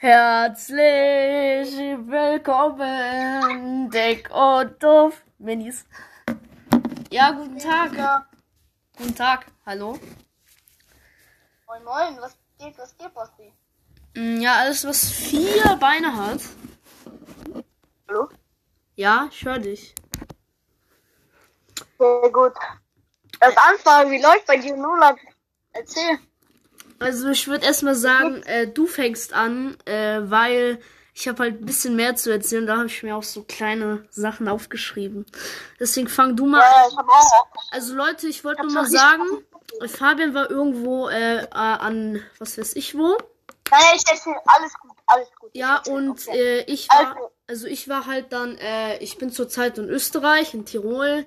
Herzlich willkommen, Dick und Doof Minis. Ja, guten Tag. Ja. Guten Tag. Hallo. Moin Moin, was geht, was geht, Basti? Mm, Ja, alles, was vier Beine hat. Hallo? Ja, ich höre dich. Sehr gut. Das Anfang, wie läuft bei dir Urlaub? Erzähl. Also ich würde erstmal sagen, äh, du fängst an, äh, weil ich habe halt ein bisschen mehr zu erzählen. Da habe ich mir auch so kleine Sachen aufgeschrieben. Deswegen fang du mal Ja, auch. Also Leute, ich wollte nur mal sagen, Fabian war irgendwo äh, äh, an, was weiß ich wo. Nein, ich erzähl, alles gut, alles gut. Ja, und äh, ich war, Also- also ich war halt dann, äh, ich bin zurzeit in Österreich, in Tirol.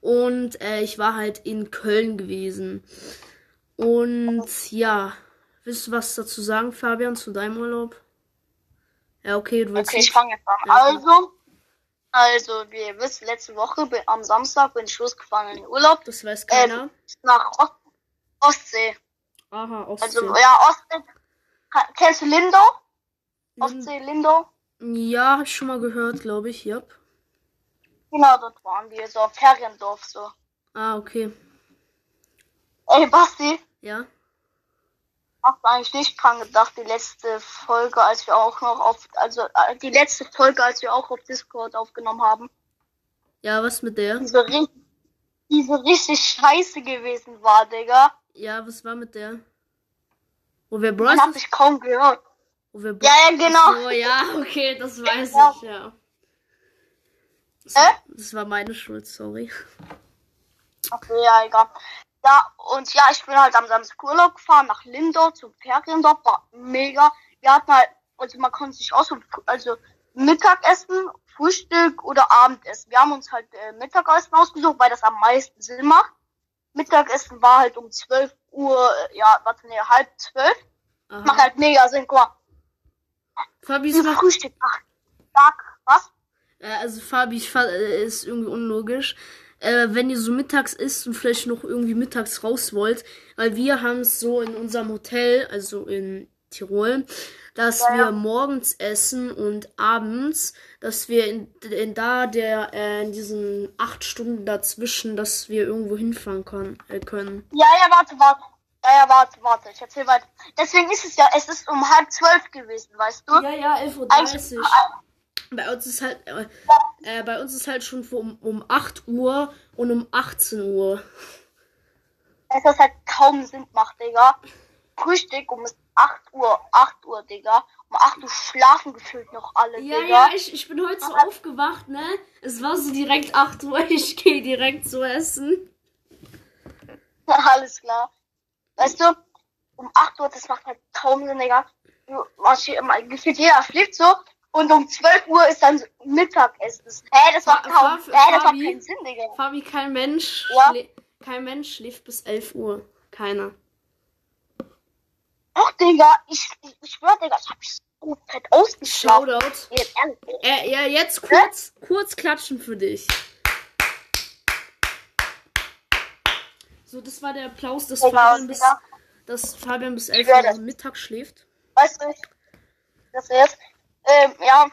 Und äh, ich war halt in Köln gewesen. Und ja, willst du was dazu sagen, Fabian, zu deinem Urlaub? Ja, okay, du willst Okay, ich fange jetzt an. Ja, Also, also, wie ihr wisst, letzte Woche bin, am Samstag bin ich losgefahren in den Urlaub Das weiß keiner. Ähm, nach Ost Ostsee. Aha, Ostsee. Also, ja, Ostsee. Kennst du Lindau? Lind- Ostsee, Lindau? ja, hab ich schon mal gehört, glaube ich, ja. Genau, dort waren wir, so Feriendorf, so. Ah, okay. Ey, Basti, Ja. Hast du eigentlich nicht dran gedacht, die letzte Folge, als wir auch noch auf, also äh, die letzte Folge, als wir auch auf Discord aufgenommen haben, Ja, was mit der? die so, ri- die so richtig scheiße gewesen war, Digga. Ja, was war mit der? Wo wir Bros. hat sich kaum gehört. Wo wir Ja, ja, genau. So, ja, okay, das weiß Ja. ich, ja. Das, Äh? das war meine Schuld, sorry. Okay, ja, egal. Ja, und ja, ich bin halt am Samstag Urlaub gefahren nach Lindau zum Feriendorf, war mega. Wir hatten halt, also man konnte sich aussuchen, also Mittagessen, Frühstück oder Abendessen. Wir haben uns halt äh, Mittagessen ausgesucht, weil das am meisten Sinn macht. Mittagessen war halt um 12 Uhr, äh, ja, warte, nee, halb zwölf. Macht halt mega Sinn, guck mal. Fabi, ist Frühstück, ach, Tag, was? äh, also Fabi, ich äh, ist irgendwie unlogisch. Äh, wenn ihr so mittags isst und vielleicht noch irgendwie mittags raus wollt, weil wir haben es so in unserem Hotel, also in Tirol, dass Ja, wir morgens essen und abends, dass wir in, in da der äh, in diesen acht Stunden dazwischen, dass wir irgendwo hinfahren kann, äh, können. Ja, ja, warte, warte. Ja, ja, warte, warte, ich erzähl weiter. Deswegen ist es ja, es ist um halb zwölf gewesen, weißt du? Ja, ja, 11.30 Eigentlich- Uhr. Bei uns ist halt, äh, äh, bei uns ist halt schon um, um 8 Uhr und um 18 Uhr. dass das halt kaum Sinn macht, Digga. Frühstück um 8 Uhr, 8 Uhr, Digga. Um 8 Uhr schlafen gefühlt noch alle, Ja, Digga. ja, ich, ich bin heute so aufgewacht, ne? Es war so direkt 8 Uhr, ich gehe direkt so essen. Alles klar. Weißt du, um 8 Uhr, das macht halt kaum Sinn, Digga. Du, was hier immer, gefühlt jeder schläft so. Und um 12 Uhr ist dann Mittagessen. Hä, das macht kaum, hä, das macht keinen Sinn, Digga. Fabi, kein Mensch, Ja? kein Mensch schläft bis 11 Uhr. Keiner. Doch, Digga, ich, ich, ich schwör, Digga, ich hab mich so fett ausgeschlafen. Shoutout. Jetzt ehrlich. Äh, ja, jetzt kurz, kurz klatschen für dich. So, das war der Applaus, dass Digga, Fabian bis, dass Fabian bis 11 schwör Uhr. Mittag schläft. Weißt du, das jetzt, ähm, ja,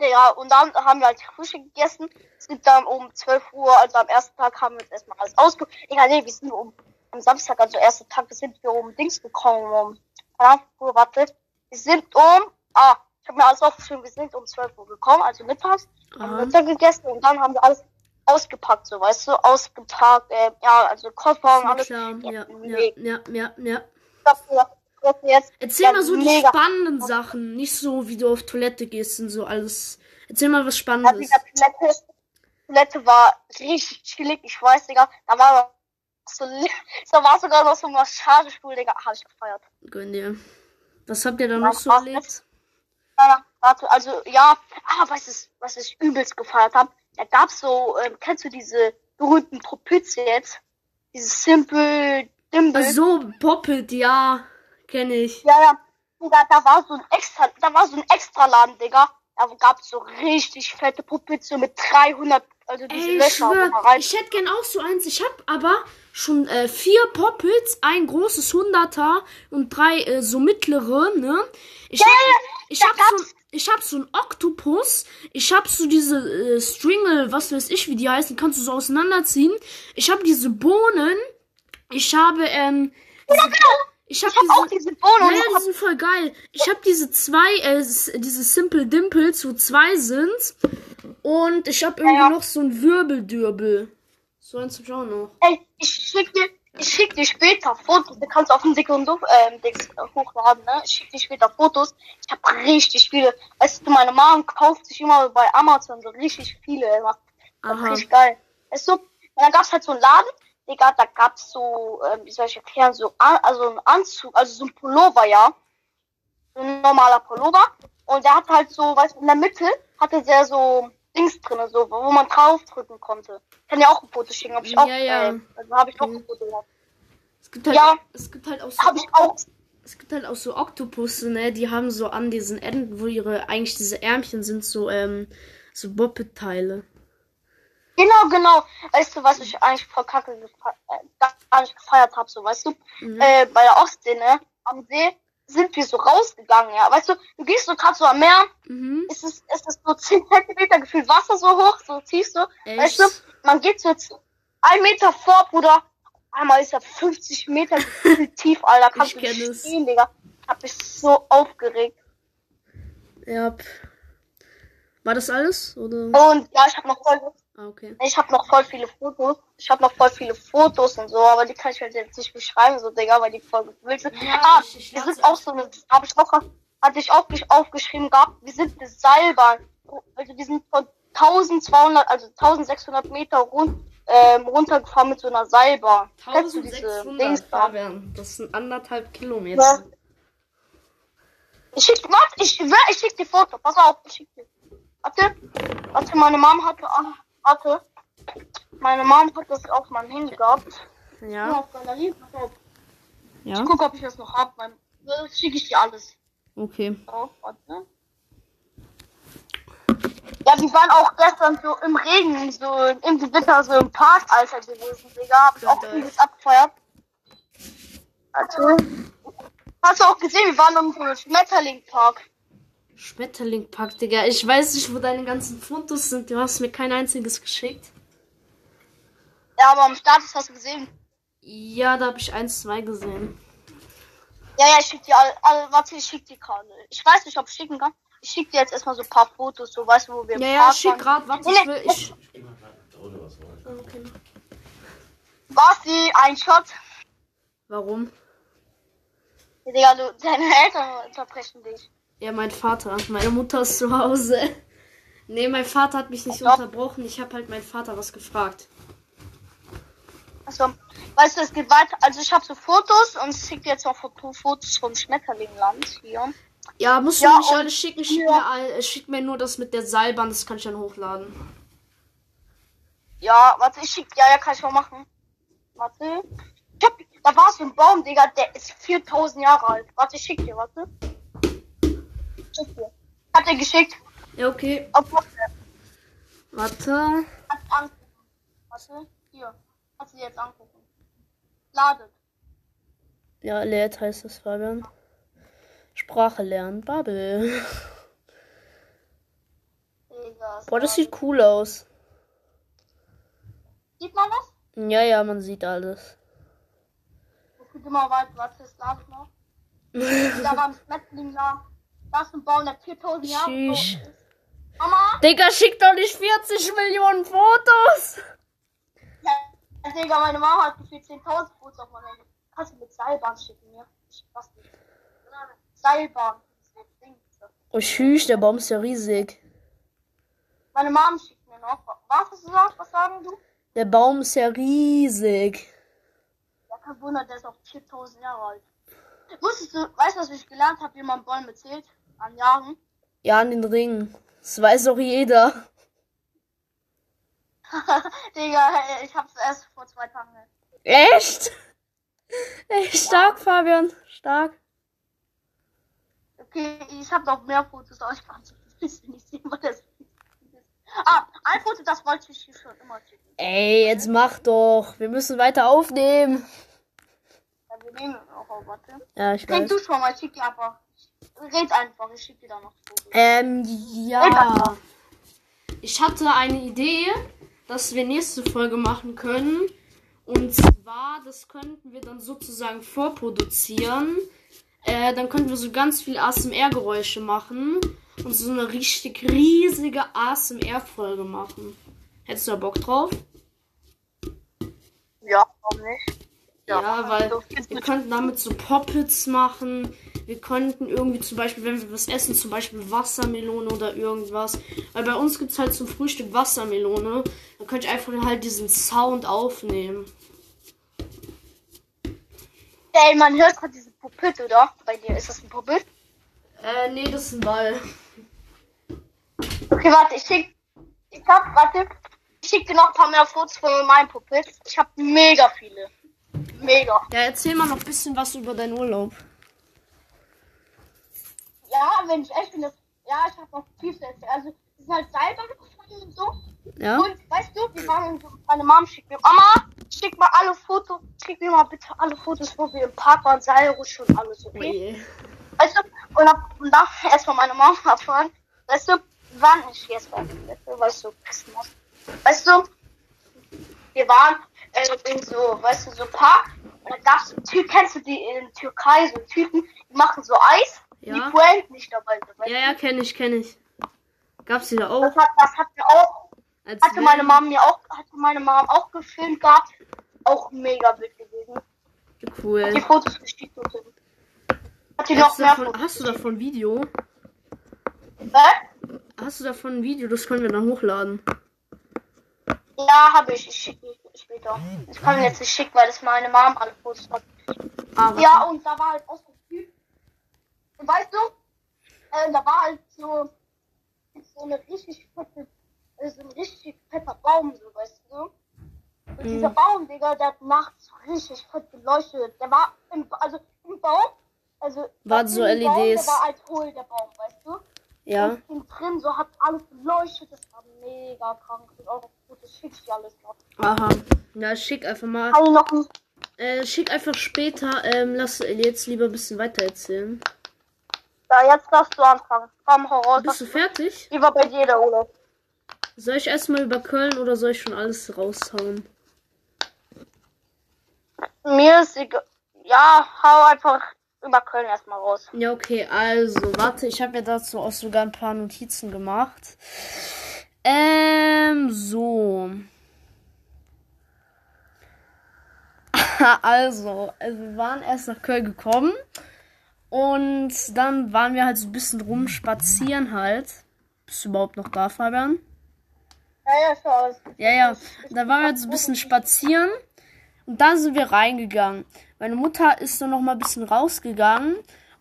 ja, und dann haben wir halt Frühstück gegessen. Es gibt dann um 12 Uhr, also am ersten Tag haben wir jetzt erstmal alles ausgeguckt. Egal, nee, wir sind um, am Samstag, also erster Tag, sind wir um Dings gekommen, um, Ahnung, warte, wir sind um, ah, ich habe mir alles aufgeschrieben, wir sind um 12 Uhr gekommen, also mittags, haben. Mittag gegessen und dann haben wir alles ausgepackt, so, weißt du, ausgepackt, äh, ja, also Koffer und alles. klar, ja, ja, ja, ja, ja. dafür, jetzt, Erzähl mal so die spannenden Sachen, nicht so wie du auf Toilette gehst und so alles. Erzähl mal was Spannendes. dieser Toilette, Toilette war richtig chillig, ich weiß, Digga. Da war so, da war sogar noch so ein Massagestuhl, Digga. Hab ich gefeiert. Gönn dir. Was habt ihr da noch so erlebt? Ja, warte, also, ja, ah, was ist, was ich übelst gefeiert habe. Da gab's so, ähm, kennst du diese berühmten Propitze jetzt? Dieses Simple Dimple. So, Poppet, ja, kenne ich. Ja, ja. Digga, da war so ein extra, da war so ein Extraladen, Digga. Da gab's so richtig fette Propitze mit 300 Also diese Ey, ich Löcher, schwör, rein. ich hätte gern auch so eins. Ich hab aber schon äh, vier Poppets, ein großes Hunderter und drei äh, so mittlere, ne? Ich hab, ich da hab so, ich hab so einen Oktopus. Ich hab so diese äh, Stringle, was weiß ich, wie die heißen, kannst du so auseinanderziehen. Ich hab diese Bohnen. Ich habe, ähm, diese, ich hab Ich hab auch diese, diese Bohnen. ja, ja, die sind voll geil. Ich habe diese zwei, äh, diese Simple Dimples, wo zwei sind. Und ich habe irgendwie Ja, ja. noch so ein Wirbeldürbel. So eins ich auch noch. ey, ich schick dir, ich schick dir später Fotos. Du kannst auf dem Sekundum, ähm, Dings, äh, hochladen, ne? Ich schick dir später Fotos. Ich hab richtig viele. Weißt du, meine Mom kauft sich immer bei Amazon so richtig viele. macht- Das ist richtig geil. Du? Und dann gab's halt so einen Laden, Digga, da gab's so, ähm, wie soll ich erklären, so, an, also ein Anzug, also so ein Pullover, ja. So ein normaler Pullover. Und der hat halt so, weißt du, in der Mitte hatte der so Dings drinne, so, wo man draufdrücken konnte. Kann ja auch ein Foto schicken, hab ich auch, Ja, ja. Äh, also habe ich auch Mhm. ein Foto gemacht. Es gibt halt, Ja. es gibt halt auch Hab so, ich auch. es gibt halt auch so Oktopusse, ne? Die haben so an diesen Enden, wo ihre, eigentlich diese Ärmchen sind, so, ähm, so Boppet-Teile. Genau, genau. Weißt du, was ich eigentlich voll kacke äh, gar nicht gefeiert habe, so, weißt du? Mhm. Äh, bei der Ostsee, ne? Am See sind wir so rausgegangen, ja. Weißt du, du gehst so gerade so am Meer, Mhm. ist es, ist es so 10 Zentimeter gefühlt Wasser so hoch, so tief so. Echt? Weißt du, man geht so jetzt ein Meter vor, Bruder. Einmal ist er 50 Meter gefühlt tief, Alter. Kannst Ich du nicht stehen, Digga. Hab mich so aufgeregt. Ja. War das alles? Oder? Und ja, ich habe noch voll, Ah, okay. ich habe noch voll viele Fotos. Ich habe noch voll viele Fotos und so, aber die kann ich halt jetzt nicht beschreiben, so Digga, weil die voll wild sind. Ja, ah, ich- ich wir sind auch so eine, habe ich auch, hatte ich auch gesch- aufgeschrieben gehabt, wir sind eine Seilbahn. Also wir sind von 1200, also 1600 Meter rund, ähm, runtergefahren mit so einer Seilbahn. Kennst du diese 1600 Dings da? Fabian. Das sind anderthalb Kilometer. Ja. Ich schick, warte, ich, ich schick dir Foto, pass auf, ich schick dir. Warte, warte, meine Mom hatte, ah, warte, meine Mom hat das auf meinem Handy gehabt. Ja. Ja. Auf Galerie. Ja. Ich guck, ob ich das noch hab, mein, das schicke ich dir alles. Okay. Auf, warte. Ja, wir waren auch gestern so im Regen, so im Gewitter, so im Park, Alter, gewesen, Digga. Hab ich auch vieles abgefeiert. Warte. Hast du auch gesehen, wir waren im so Schmetterlingpark. Schmetterlingpack, Digga. Ich weiß nicht, wo deine ganzen Fotos sind. Du hast mir kein einziges geschickt. Ja, aber am Status hast du gesehen. Ja, da habe ich eins, zwei gesehen. Ja, ja, ich schick dir alle, alle warte, ich schick dir gerade. Ich weiß nicht, ob ich schicken kann. Ich schick dir jetzt erstmal so ein paar Fotos, so weißt du, wo wir Ja, ja, Park schick grad. Warte, Nee, ich will. Ich. Okay. Basti, ein Shot. Warum? Ja, Digga, du, deine Eltern unterbrechen dich. Ja, mein Vater. Meine Mutter ist zu Hause. Nee, mein Vater hat mich nicht Ja. unterbrochen. Ich habe halt meinen Vater was gefragt. Also, weißt du, es geht weiter. Also ich habe so Fotos und ich schick dir jetzt auch Fo- Fotos vom Schmetterlingland hier. Ja, musst Ja, du nicht und- alles schicken. Schick, Ja. mir, all- schick mir nur das mit der Seilbahn. Das kann ich dann hochladen. Ja, warte, ich schick, ja, ja, kann ich mal machen. Warte. Ich hab, da war so ein Baum, Digga, der ist 4000 Jahre alt. Warte, ich schick dir, warte. Schick dir. Hat er geschickt. Ja, okay. Obwohl, Warte. hat. Warte, hier. Kannst du dir jetzt angucken. Ladet. Ja, lädt heißt das, Fabian. Sprache lernen. Bubble. Boah, das sieht cool aus. Sieht man was? Ja, ja, man sieht alles. Ich guck mal weiter, warte, es ladet noch. Da war ein Schmetterling da. Ist ein Baum, der 4000 Jahre alt Tschüss. ist. Mama? Digga, schick doch nicht 40 Millionen Fotos. Ja, Digga, meine Mama hat gefühlt 10.000 Fotos auf meinem Handy. Kannst du mit Seilbahn schicken, ja? Ich weiß nicht. Seilbahn. Das Ding. Oh, tschüss, der Baum ist ja riesig. Meine Mom schickt mir noch. Was hast du gesagt? Was sagen du? Der Baum ist ja riesig. Ja, kein Wunder, der ist auch 4000 Jahre alt. Wusstest du, weißt du, was ich gelernt habe, wie man Bäume zählt? An Jahren? Ja, an den Ring. Das weiß doch jeder. Digga, ich hab's erst vor zwei Tagen. Echt? Echt stark, Fabian. Stark. Okay, ich habe noch mehr Fotos, aber ich kann es nicht sehen, was das ist. Ah, ein Foto, das wollte ich dir schon immer schicken. Ey, jetzt mach doch. Wir müssen weiter aufnehmen. Ja, wir nehmen auch, warte. Ja, ich Denk weiß. du schon mal, schick dir einfach. Red einfach, ich schick dir da noch Fotos. Ähm, ja. Ich hatte eine Idee, dass wir nächste Folge machen können. Und zwar, das könnten wir dann sozusagen vorproduzieren. Äh, dann könnten wir so ganz viel ASMR-Geräusche machen und so eine richtig riesige ASMR-Folge machen. Hättest du da Bock drauf? Ja, warum nicht? Ja, weil so wir könnten damit so Poppets machen. Wir könnten irgendwie zum Beispiel, wenn wir was essen, zum Beispiel Wassermelone oder irgendwas. Weil bei uns gibt es halt zum Frühstück Wassermelone. Dann könnte ich einfach halt diesen Sound aufnehmen. Ey, man hört gerade diese Puppet, oder? Bei dir ist das ein Puppet? Äh, nee, das ist ein Ball. Okay, warte, ich schick. Ich hab, warte. Ich schick dir noch ein paar mehr Fotos von meinen Puppets. Ich hab mega viele. Mega. Ja, erzähl mal noch ein bisschen was über deinen Urlaub. Wenn ich echt bin, das. Ja, ich hab noch viel zu erzählen. Also, es ist halt Seilbahn gefahren und so. Ja? Und weißt du, wir waren so, meine Mom schickt mir, Mama, schick mal alle Fotos, schick mir mal bitte alle Fotos, wo wir im Park waren, Seilrutsche und alles, okay? Nee. Weißt du, und dann, und dann erstmal meine Mom abfahren, weißt du, wir waren nicht jetzt bei weißt du, weißt du, Christmas. Weißt du, wir waren äh, in so, weißt du, so Park, und da gab's einen Typ, kennst du die in Türkei, so Typen, die machen so Eis, Ja. die Brand nicht dabei sind, Ja, ja, kenne ich, kenne ich. Gab's die da auch? Das hat, das hat mir auch Als hatte wenn- meine Mom mir auch, hatte meine Mom auch gefilmt gehabt. Auch mega wild gewesen. Die Cool. Fotos geschickt und so. Hat die noch Hast du, mehr davon, Fotos? hast du davon ein Video? Hä? Hast du davon ein Video? Das können wir dann hochladen. Ja, habe ich. Ich schicke die später. Ich kann jetzt nicht schicken, weil das meine Mom alle hat. Ah. Ja, und da war halt auch. Und weißt du, äh, da war halt so, so eine richtig fette, äh, so ein richtig fetter Baum, so weißt du. Und Mhm. dieser Baum, Digga, der hat nachts richtig fett beleuchtet. Der war im, also im Baum, also in so dem Baum, LEDs. der war als hohl, der Baum, weißt du. Ja. Und innen drin so hat alles beleuchtet, das war mega krank. Und gut, das schick ich dir alles noch. Aha. Ja, schick einfach mal. Ein Äh, schick einfach später. Ähm, lass jetzt lieber ein bisschen weiter erzählen. Ja, jetzt darfst du anfangen. Komm, raus. Bist du fertig? Wie war bei dir der Urlaub? Soll ich erstmal über Köln oder soll ich schon alles raushauen? Mir ist egal. Ja, hau einfach über Köln erstmal raus. Ja, okay, also, warte, ich habe mir dazu auch sogar ein paar Notizen gemacht. Ähm, so. also, äh, wir waren erst nach Köln gekommen und dann waren wir halt so ein bisschen rumspazieren halt. Bist du überhaupt noch da, Fabian? Ja, ja, schau. Ja, ja. Da waren wir halt so ein bisschen spazieren und dann sind wir reingegangen. Meine Mutter ist dann noch mal ein bisschen rausgegangen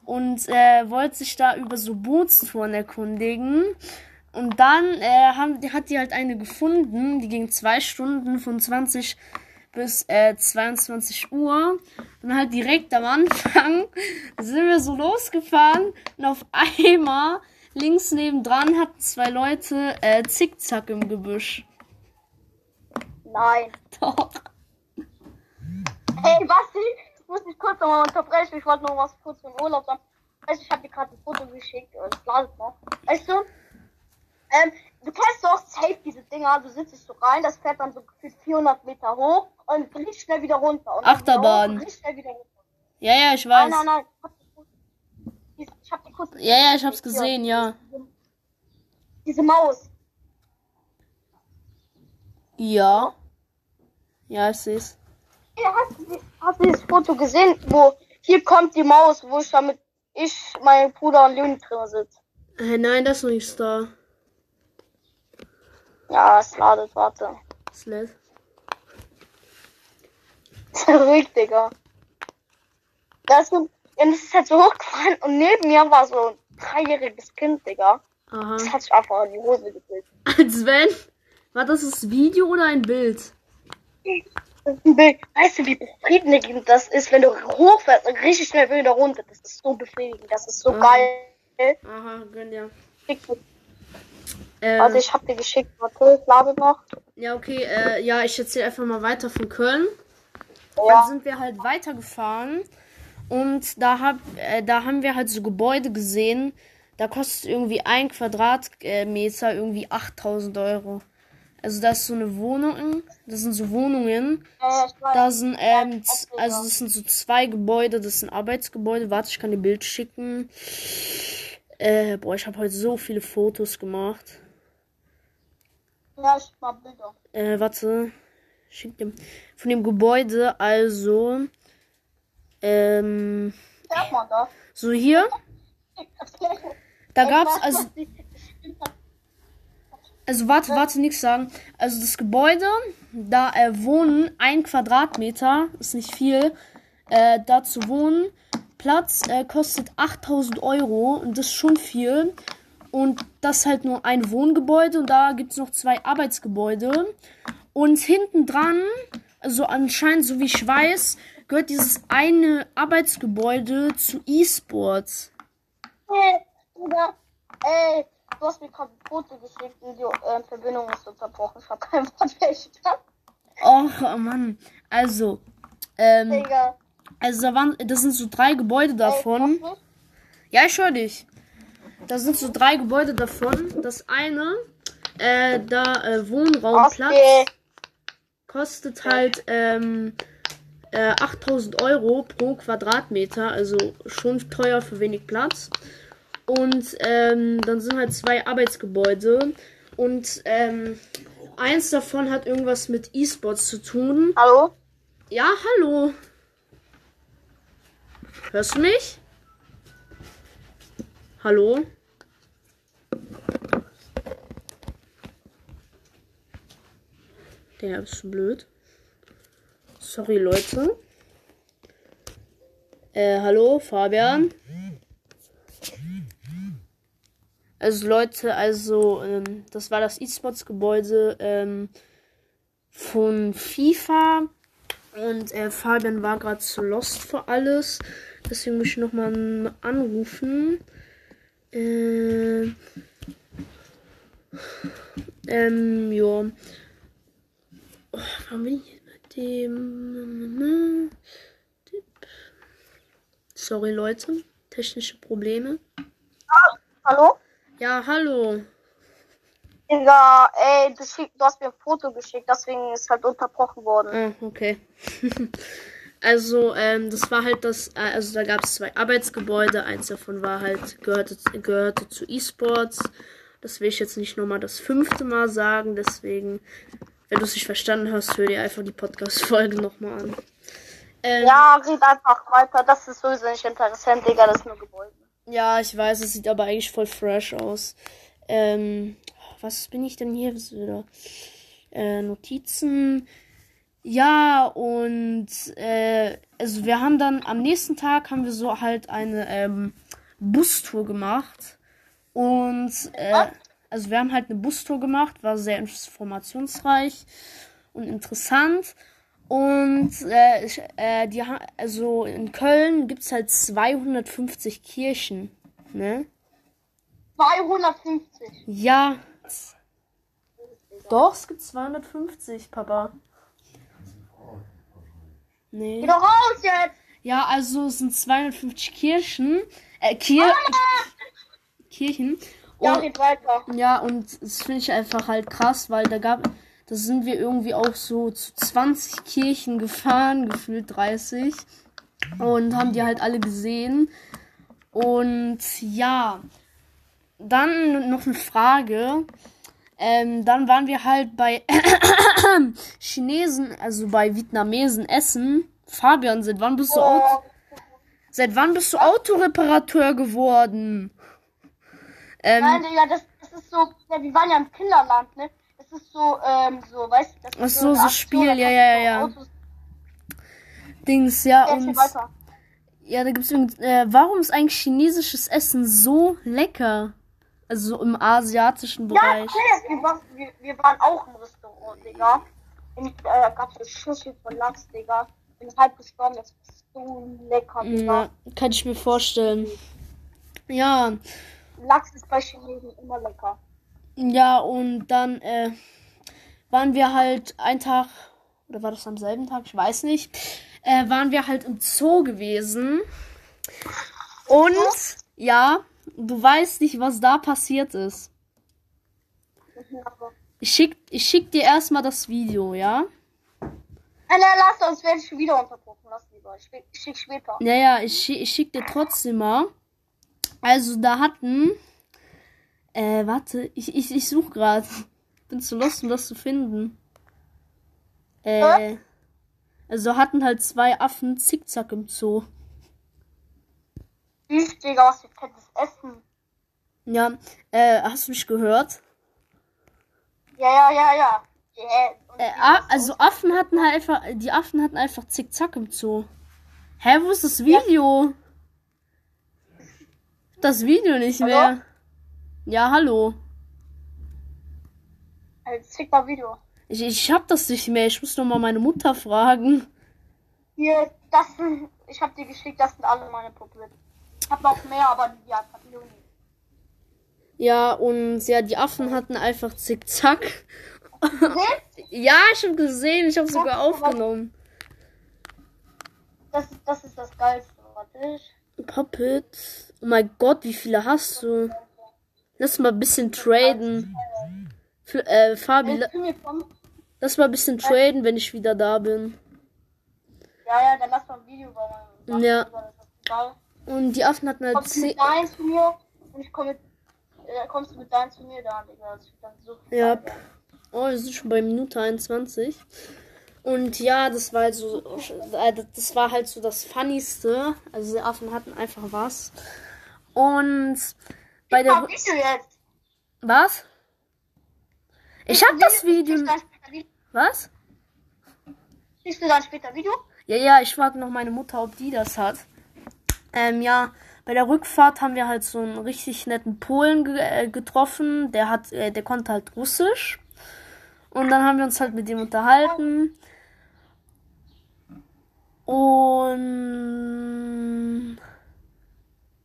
und äh, wollte sich da über so Bootstouren erkundigen. Und dann äh, haben, hat die halt eine gefunden, die ging zwei Stunden von 20 bis äh, 22 Uhr. Und halt direkt am Anfang sind wir so losgefahren und auf einmal links nebendran hatten zwei Leute äh, Zickzack im Gebüsch. Nein. Doch. Hey, Basti, ich muss dich kurz nochmal unterbrechen. Ich wollte noch was kurz vom Urlaub sagen. Weißt du, ich habe dir gerade ein Foto geschickt es ladet noch. Weißt du, ähm, du kennst doch safe diese Dinger. Du sitzt so rein, das fährt dann so gefühlt 400 Meter hoch und richtig schnell wieder runter. Und Achterbahn. hoch schnell wieder runter. Ja, ja, ich Nein, weiß. nein, nein. Ich hab Ich hab die kurz. Ja, ja, ich hab's gesehen, ja. Diese, Maus. Ja. Ja, ich seh's. Ja, hast, du, hast du dieses Foto gesehen, wo hier kommt die Maus, wo ich damit ich, mein Bruder und Leonie drin sitze? Äh, nein, das ist noch nicht da. Ja, es ladet, warte. Sled. Ruhig, Digga. Das ist, und das ist halt so hochgefallen und neben mir war so ein dreijähriges Kind, Digga. Aha. Das hat sich einfach in die Hose gekriegt. Als wenn. War das das Video oder ein Bild? Das ist ein Bild. Weißt du, wie befriedigend das ist, wenn du hochfährst und richtig schnell wieder runter? Das ist so befriedigend. Das ist so Mhm. geil. Aha, gönn ja. Ähm, Warte, ich hab dir geschickt. Warte, ich lade noch. ja, okay, äh, ja, ich erzähle einfach mal weiter von Köln. Dann Ja. sind wir halt weitergefahren und da, hab, äh, da haben wir halt so Gebäude gesehen. Da kostet irgendwie ein Quadratmeter irgendwie 8000 Euro. Also das ist so eine Wohnung, das sind so Wohnungen. Da sind, ähm, also das sind so zwei Gebäude, das sind Arbeitsgebäude. Warte, ich kann dir Bild schicken. Äh, boah, ich habe heute so viele Fotos gemacht. Ja, ich mal Bilder. Äh, warte. Schick dem. Von dem Gebäude, also. Ähm. Sag mal da. So hier. Da gab's, also, also warte, warte, nichts sagen. Also das Gebäude, da äh, wohnen ein Quadratmeter, ist nicht viel, äh, da zu wohnen. Platz äh, kostet 8000 Euro und das ist schon viel. Und das ist halt nur ein Wohngebäude und da gibt's noch zwei Arbeitsgebäude. Und hinten dran, also anscheinend, so wie ich weiß, gehört dieses eine Arbeitsgebäude zu E-Sports. Bruder. Ey, du hast mir gerade ein Foto geschickt und die äh, Verbindung ist unterbrochen. Ich hab kein Wort verstanden. Och, oh Mann. Also, ähm, Digga. also da waren, das sind so drei Gebäude davon. Ey, Ja, ich höre dich. Da sind so drei Gebäude davon. Das eine, äh, da äh, Wohnraumplatz Okay. kostet halt ähm, äh, 8000 Euro pro Quadratmeter, also schon teuer für wenig Platz. Und ähm, dann sind halt zwei Arbeitsgebäude und ähm, eins davon hat irgendwas mit E-Sports zu tun. Hallo? Ja, hallo. Hörst du mich? Hallo? Der ist blöd. Sorry, Leute. Äh, hallo, Fabian. Also, Leute, also, ähm, das war das E-Sports-Gebäude ähm, von FIFA. Und äh, Fabian war gerade zu lost für alles. Deswegen muss ich nochmal anrufen. Äh, ähm, ja. Oh, warum bin ich mit dem. Sorry, Leute. Technische Probleme. Hallo? Ja, hallo. Digga, ey, du, schick, du hast mir ein Foto geschickt, deswegen ist halt unterbrochen worden. Ah, okay. also, ähm, das war halt das, äh, also da gab es zwei Arbeitsgebäude, eins davon war halt, gehörte, gehörte zu E-Sports. Das will ich jetzt nicht nochmal das fünfte Mal sagen, deswegen, wenn du es nicht verstanden hast, hör dir einfach die Podcast-Folge nochmal an. Ähm, Ja, red einfach weiter. Das ist sowieso nicht interessant, Digga, das ist nur Gebäude. Ja, ich weiß, es sieht aber eigentlich voll fresh aus. Ähm, was bin ich denn hier wieder? Äh, Notizen. Ja, und äh, also wir haben dann am nächsten Tag haben wir so halt eine ähm, Bustour gemacht. Und äh, also wir haben halt eine Bustour gemacht, war sehr informationsreich und interessant. Und äh, ich, äh, die, also in Köln gibt's halt 250 Kirchen, ne? 250. Ja. Doch, es gibt 250, Papa. Nee. Geh doch raus jetzt! Ja, also es sind 250 Kirchen. Äh, Kir Kirchen. Ja, Und, red weiter. ja, und das finde ich einfach halt krass, weil da gab, da sind wir irgendwie auch so zu 20 Kirchen gefahren, gefühlt 30. Und haben die halt alle gesehen. Und ja, dann noch eine Frage. Ähm, dann waren wir halt bei Chinesen, also bei Vietnamesen essen. Fabian, seit wann bist du Auto, seit wann bist du Autoreparateur geworden? Ähm, Nein, Digga, das, das ist so, ja, wir waren ja im Kinderland, ne? Das ist so, ähm, so, weißt du, das ist Ach so, so Aktion, Spiel, ja, ja, ja. Autos- Dings, ja, Ja, und ja, da gibt's äh, warum ist eigentlich chinesisches Essen so lecker? Also so im asiatischen Ja, Bereich. okay, wir, waren, wir, wir waren auch im Restaurant, Digga. Und äh, gab's eine Schüssel von Lachs, Digga. Bin halb gestorben, das ist so lecker, Digga. Ja, kann ich mir vorstellen. Ja, Lachs ist bei Chinesen immer lecker. Ja, und dann äh, waren wir halt ein Tag, oder war das am selben Tag? Ich weiß nicht. Äh, waren wir halt im Zoo gewesen. Und ja, du weißt nicht, was da passiert ist. Ich schick, ich schick dir erstmal das Video, ja? Nein, nein, lass uns, werde ich wieder unterbrochen. Lass lieber. Ich schick, später. Ja, ja, ich, schick- ich schick dir trotzdem mal. Also, da hatten. Äh, warte, ich, ich, ich such grad. Bin zu lost, um das zu finden. Äh. Also hatten halt zwei Affen zickzack im Zoo. Tschüss, Digga, was für fettes Essen. Ja, äh, hast du mich gehört? Ja, ja, ja, ja. Yeah. Äh, also Affen hatten halt einfach, die Affen hatten einfach zickzack im Zoo. Hä, wo ist das Video? Das Video nicht Hallo? mehr. Ja, hallo. Schick mal Video. Ich, ich hab das nicht mehr. Ich muss noch mal meine Mutter fragen. Hier, das sind, ich hab dir geschickt, das sind alle meine Puppen. Ich hab noch mehr, aber die hat Juni. Ja, und ja, die Affen hatten einfach zickzack. ja, ich hab gesehen. Ich hab sogar aufgenommen. Das, ist- das ist das Geilste, warte. Puppet. Oh mein Gott, wie viele hast du? Lass mal ein bisschen traden. F äh, Fabi, lass mal ein bisschen traden, wenn ich wieder da bin. Ja, ja, dann lass mal ein Video meinen Ja. Und die Affen hatten halt Kommst du mit mir? Und ich komme mit, äh, kommst du mit deinen zu mir da, Digga. So Ja. Oh, wir sind schon bei Minute 21. Und ja, das war halt so, äh, das war halt so das Funnigste. Also die Affen hatten einfach was. Und bei der, Warum bist du jetzt? was? Ich hab das Video, was? Siehst du dann später Video? Ja, ja, ich frage noch meine Mutter, ob die das hat. Ähm, ja, bei der Rückfahrt haben wir halt so einen richtig netten Polen ge äh, getroffen. Der hat, äh, der konnte halt Russisch. Und dann haben wir uns halt mit ihm unterhalten. Und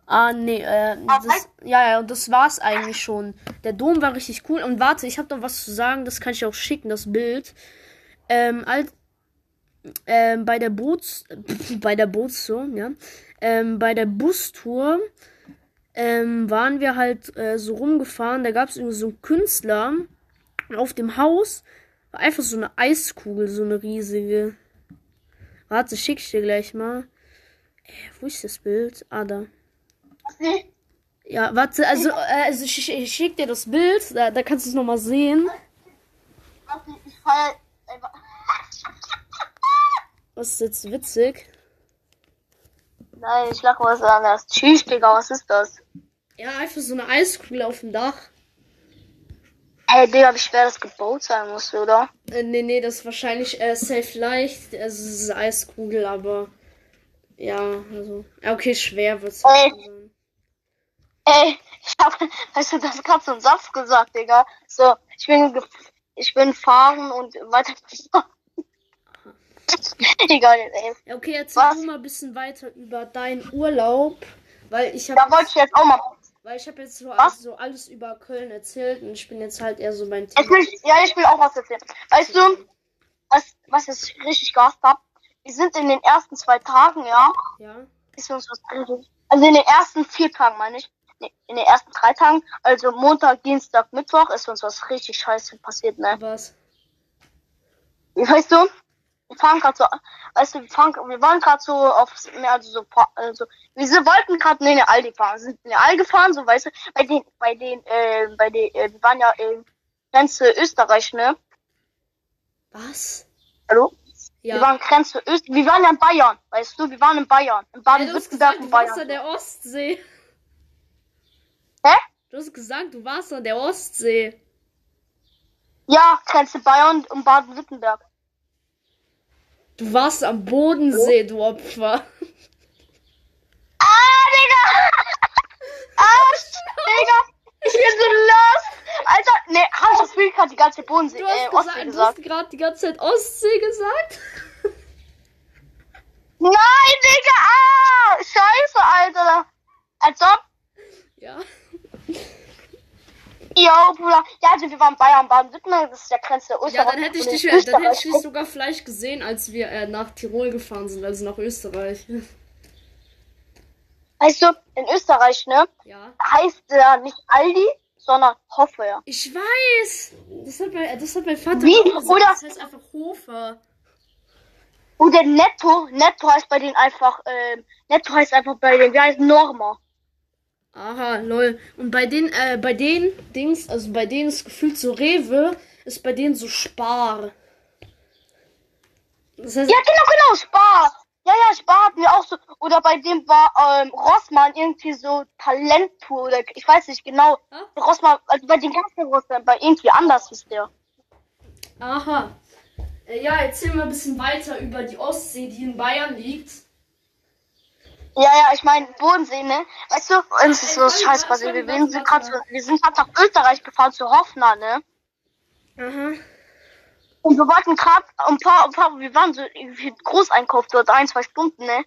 ah nee, äh, das, ja ja, und das war's eigentlich schon. Der Dom war richtig cool. Und warte, ich habe noch was zu sagen. Das kann ich auch schicken, das Bild. Ähm, als ähm, bei der Boots, bei der Bootstour, ja, ähm, bei der Bustour ähm, waren wir halt äh, so rumgefahren. Da gab es irgendwie so einen Künstler und auf dem Haus war einfach so eine Eiskugel, so eine riesige. Warte, schick ich dir gleich mal. Äh, wo ist das Bild? Ah, da. Ja, warte, also, äh, also ich, ich, schick dir das Bild, da, da kannst du es nochmal sehen. Warte, ich feier. Ey, wa- Was ist jetzt witzig? Nein, ich lach was anderes. Tschüss, Digga, was ist das? Ja, einfach so eine Eiskugel auf dem Dach. Ey, Digga, wie schwer das gebaut sein muss, oder? Äh, nee, nee, das ist wahrscheinlich äh, safe leicht. Also es ist Eiskugel, aber ja, also. Okay, schwer wird's. Ey. nicht sein. Ey, ich hab, weißt du, das gerade so einen Satz gesagt, Digga. So, ich bin, ich bin fahren und weiter. Egal, ey. Okay, erzähl Was? du mal ein bisschen weiter über deinen Urlaub, weil ich Da habe wollte ich jetzt auch mal. weil ich habe jetzt so, Was? so alles über Köln erzählt und ich bin jetzt halt eher so Ich Thema. will, ja, ich will auch was erzählen. Weißt du, was, was ich richtig gehasst hab? Wir sind in den ersten zwei Tagen, ja. Ja. Ist uns was Also in den ersten vier Tagen, meine ich. In den ersten drei Tagen, also Montag, Dienstag, Mittwoch, ist uns was richtig scheiße passiert, ne? Was? Weißt du, wir fahren gerade so, weißt du, wir fahren, wir waren gerade so aufs Meer, also so, also, wir wollten gerade in den Aldi fahren, sind in den Aldi gefahren, so, weißt du, bei den, bei den, äh, bei den, äh, wir waren ja in Grenze Österreich, ne? Was? Hallo? Ja. Wir waren Grenze Österreich, wir waren ja in Bayern, weißt du, wir waren in Bayern, in Baden-Württemberg an Bayern. der Ostsee. Hä? Du hast gesagt, du warst an der Ostsee. Ja, Grenze Bayern und Baden-Württemberg. Du warst am Bodensee, du Opfer. Ah, Digga! Ah, Digga! Ich bin so lost! Alter, ne, hab ich das Bild gerade die ganze Bodensee, Du äh, hast, Ostsee gesagt, du gesagt. hast gerade die ganze Zeit Ostsee gesagt. Nein, Digga! Ah! Scheiße, Alter! Als ob. Ja. Ja, Bruder. Ja, also wir waren Bayern, Baden-Württemberg, das ist der Grenze Ja, Österreich. dann hätte ich dich, dann hätte ich dich sogar vielleicht gesehen, als wir äh, nach Tirol gefahren sind, also nach Österreich. Weißt du, in Österreich, ne, Ja. heißt der nicht Aldi, sondern Hofer. Ich weiß! Das hat mein, das hat mein Vater Wie? gesagt. Oder- Das heißt einfach Hofer. Und der Netto, Netto heißt bei denen einfach, ähm, Netto heißt einfach bei denen, wie heißt Norma. Aha, lol. Und bei den, äh, bei den Dings, also bei denen ist gefühlt so Rewe, ist bei denen so Spar. Das heißt, Ja, genau, genau, Spar. Ja, ja, Spar hatten wir auch so. Oder bei dem war ähm, Rossmann irgendwie so Talenttour oder ich weiß nicht genau. Ah. Rossmann, also bei den ganzen Rossmann, bei irgendwie anders hieß der. aha. Äh, ja, erzähl mal ein bisschen weiter über die Ostsee, die in Bayern liegt. Ja, ja, ich meine Bodensee, ne? Weißt du, uns ist so scheiß passiert. Wir warte, sind gerade wir sind grad nach Österreich gefahren zu Hoffner, ne? Aha. Und wir wollten gerade ein paar, ein paar, wir waren so irgendwie Großeinkauf dort, ein, zwei Stunden, ne?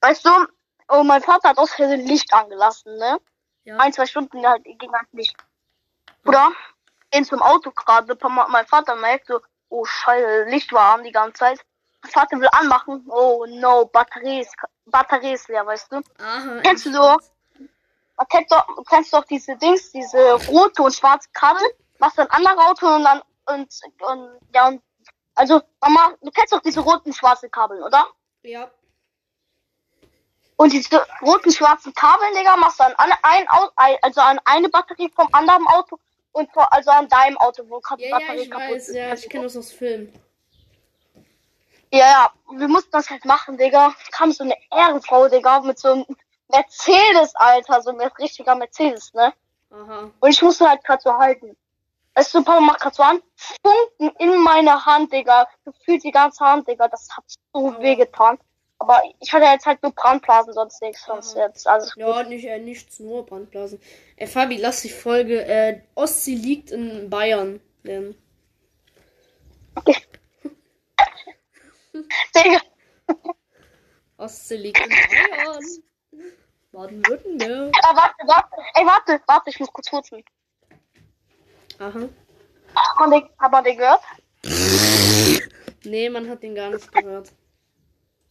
Weißt du, und mein Vater hat aus Versehen Licht angelassen, ne? Ja. Ein, zwei Stunden halt, ging halt nicht. Oder? Gehen zum Auto gerade, mein Vater merkt so, oh Scheiße, Licht war an die ganze Zeit. Vater will anmachen, oh no, Batterie ist, Batterie ist leer, weißt du? Aha. Kennst du so? Doch, du kennst doch diese Dings, diese rote und schwarze Kabel, machst du ein anderes Auto und dann, und, und, ja, und, also, Mama, du kennst doch diese roten, schwarzen Kabel, oder? Ja. Und diese roten, schwarzen Kabel, Digga, machst du an eine, ein Auto, also an eine Batterie vom anderen Auto und also an deinem Auto, wo Ja, ja, Batterie ich kaputt weiß, ist. ja, ich kenne das aus Film. Ja, ja, wir mussten das halt machen, Digga. Kam so eine Ehrenfrau, Digga, mit so einem Mercedes, Alter, so ein richtiger Mercedes, ne? Aha. Und ich musste halt grad so halten. Weißt du, Papa macht grad so an, Funken in meiner Hand, Digga. Gefühlt die ganze Hand, Digga. Das hat so Oh. weh getan. Aber ich hatte jetzt halt nur Brandblasen, sonst nichts, sonst Aha. jetzt gut. Ja, nicht, äh, nichts, nur Brandblasen. Äh, Fabi, lass die Folge. Äh, Ostsee liegt in Bayern. Ähm, Digga, Ostsee liegt in Bayern. Baden-Württemberg. ah, warte, warte, ey, warte, warte, ich muss kurz furzen. Aha. Man den, hat man den gehört? Nee, man hat den gar nicht gehört.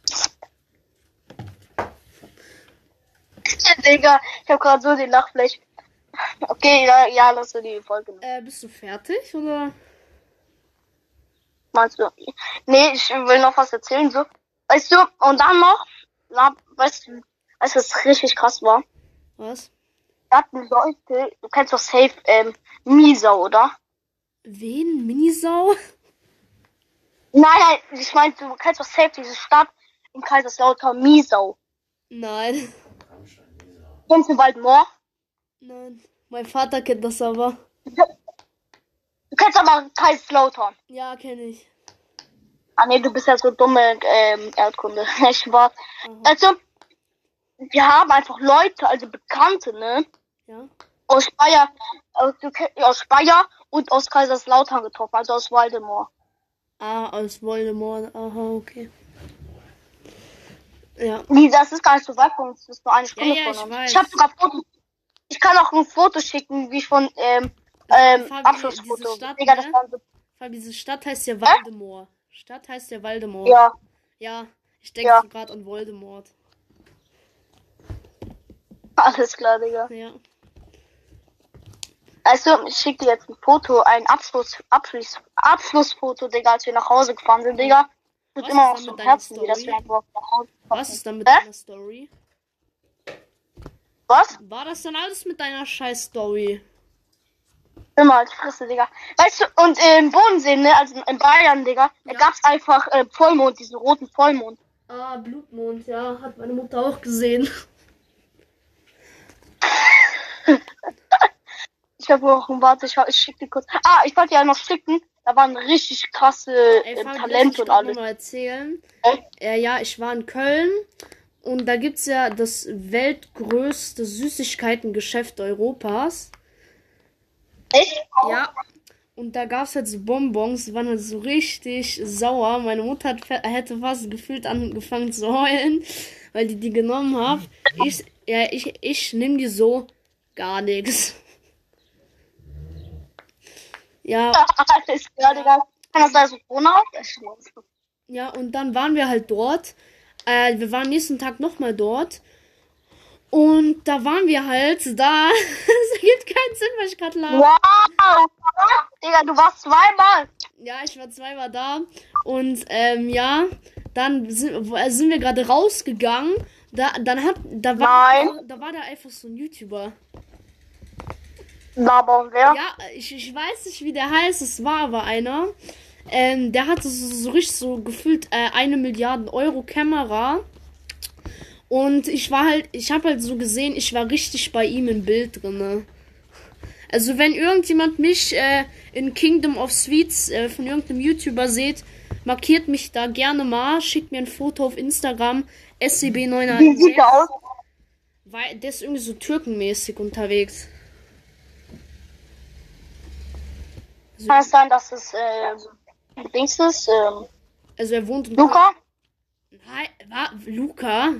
Digga, ich hab grad so den Lachfleisch. Okay, ja, ja, lass du die Folge. Äh, bist du fertig oder? Meinst du? Nee, ich will noch was erzählen, so. Weißt du, und dann noch, na, weißt du, weißt du, was richtig krass war? Was? Da hatten Leute, du kennst doch safe, ähm, Miesau, oder? Wen? Minisau? Nein, nein, ich meine, du kennst doch safe diese Stadt in Kaiserslautern, Miesau. Nein. Kennst du Waldmoor? Nein. Mein Vater kennt das aber. Du kennst aber Kaiserslautern. Ja, kenne ich. Ah nee, du bist ja so dumme ähm, Erdkunde. Ich war. Aha. Also, wir haben einfach Leute, also Bekannte, ne? Ja. Aus Speyer, aus, Speyer und aus Kaiserslautern getroffen, also aus Waldemar. Ah, aus Voldemort. Aha, okay. Ja. Nee, das ist gar nicht so weit von uns, das ist nur eine Stunde ja, von ich uns. weiß. Ich habe sogar Fotos. Ich kann auch ein Foto schicken, wie ich von ähm, ähm, Fabi, Abschlussfoto. diese Stadt, Digga, das ne? war so, Fabi, diese Stadt heißt ja Waldemort. Stadt heißt ja Waldemort. ja. Ja, ich denke Ja. gerade an Voldemort. Alles klar, Digga. Ja. Also, ich schicke dir jetzt ein Foto, ein Abschluss, Abschluss, Abschlussfoto, Digga, als wir nach Hause gefahren sind, Digga. Tut Was immer ist noch so mit deiner Herzen, wie das Story? wir einfach nach Hause Was ist dann mit Hä? deiner Story? Was? War das dann alles mit deiner scheiß Story? Immer als Fresse, Digga. Weißt du, und im Bodensee, ne, also in Bayern, Digga, da Ja. gab's einfach äh, Vollmond, diesen roten Vollmond. Ah, Blutmond, ja, hat meine Mutter auch gesehen. Ich habe auch, warte, ich, ich schick dir kurz. Ah, ich wollte ja noch schicken, da waren richtig krasse äh, Talente und alles. noch mal erzählen. Äh? Äh, ja, ich war in Köln und da gibt's ja das weltgrößte Süßigkeitengeschäft Europas. Echt? Ja. Und da gab's halt so Bonbons, die waren halt so richtig sauer. Meine Mutter hat, hätte fast gefühlt angefangen zu heulen, weil die die genommen hat. Ich, ja, ich, ich nehme die so gar nichts. Ja, Alles klar, Digga. Kann das sein, so Corona auf? ja, und dann waren wir halt dort. Äh, wir waren nächsten Tag nochmal dort. Und da waren wir halt da. Es gibt keinen Sinn, was ich gerade lache. Wow! Digga, du warst zweimal. Ja, ich war zweimal da. Und ähm, ja, dann sind, äh, sind wir gerade rausgegangen. Da, dann hat, da war, Nein. da war da einfach so ein YouTuber. Aber wer? Ja, ich, ich weiß nicht, wie der heißt. Es war aber einer. Ähm, der hatte so, so richtig so gefühlt äh, eine Milliarde Euro Kamera. Und ich war halt, ich habe halt so gesehen, ich war richtig bei ihm im Bild drinne. Also wenn irgendjemand mich äh, in Kingdom of Sweets äh, von irgendeinem YouTuber seht, markiert mich da gerne mal, schickt mir ein Foto auf Instagram Wie sieht SCB916. der aus? Weil der ist irgendwie so türkenmäßig unterwegs. Kann es sein, dass es äh, Dings ist? Ähm, Also er wohnt in Luca? Nein, war Luca?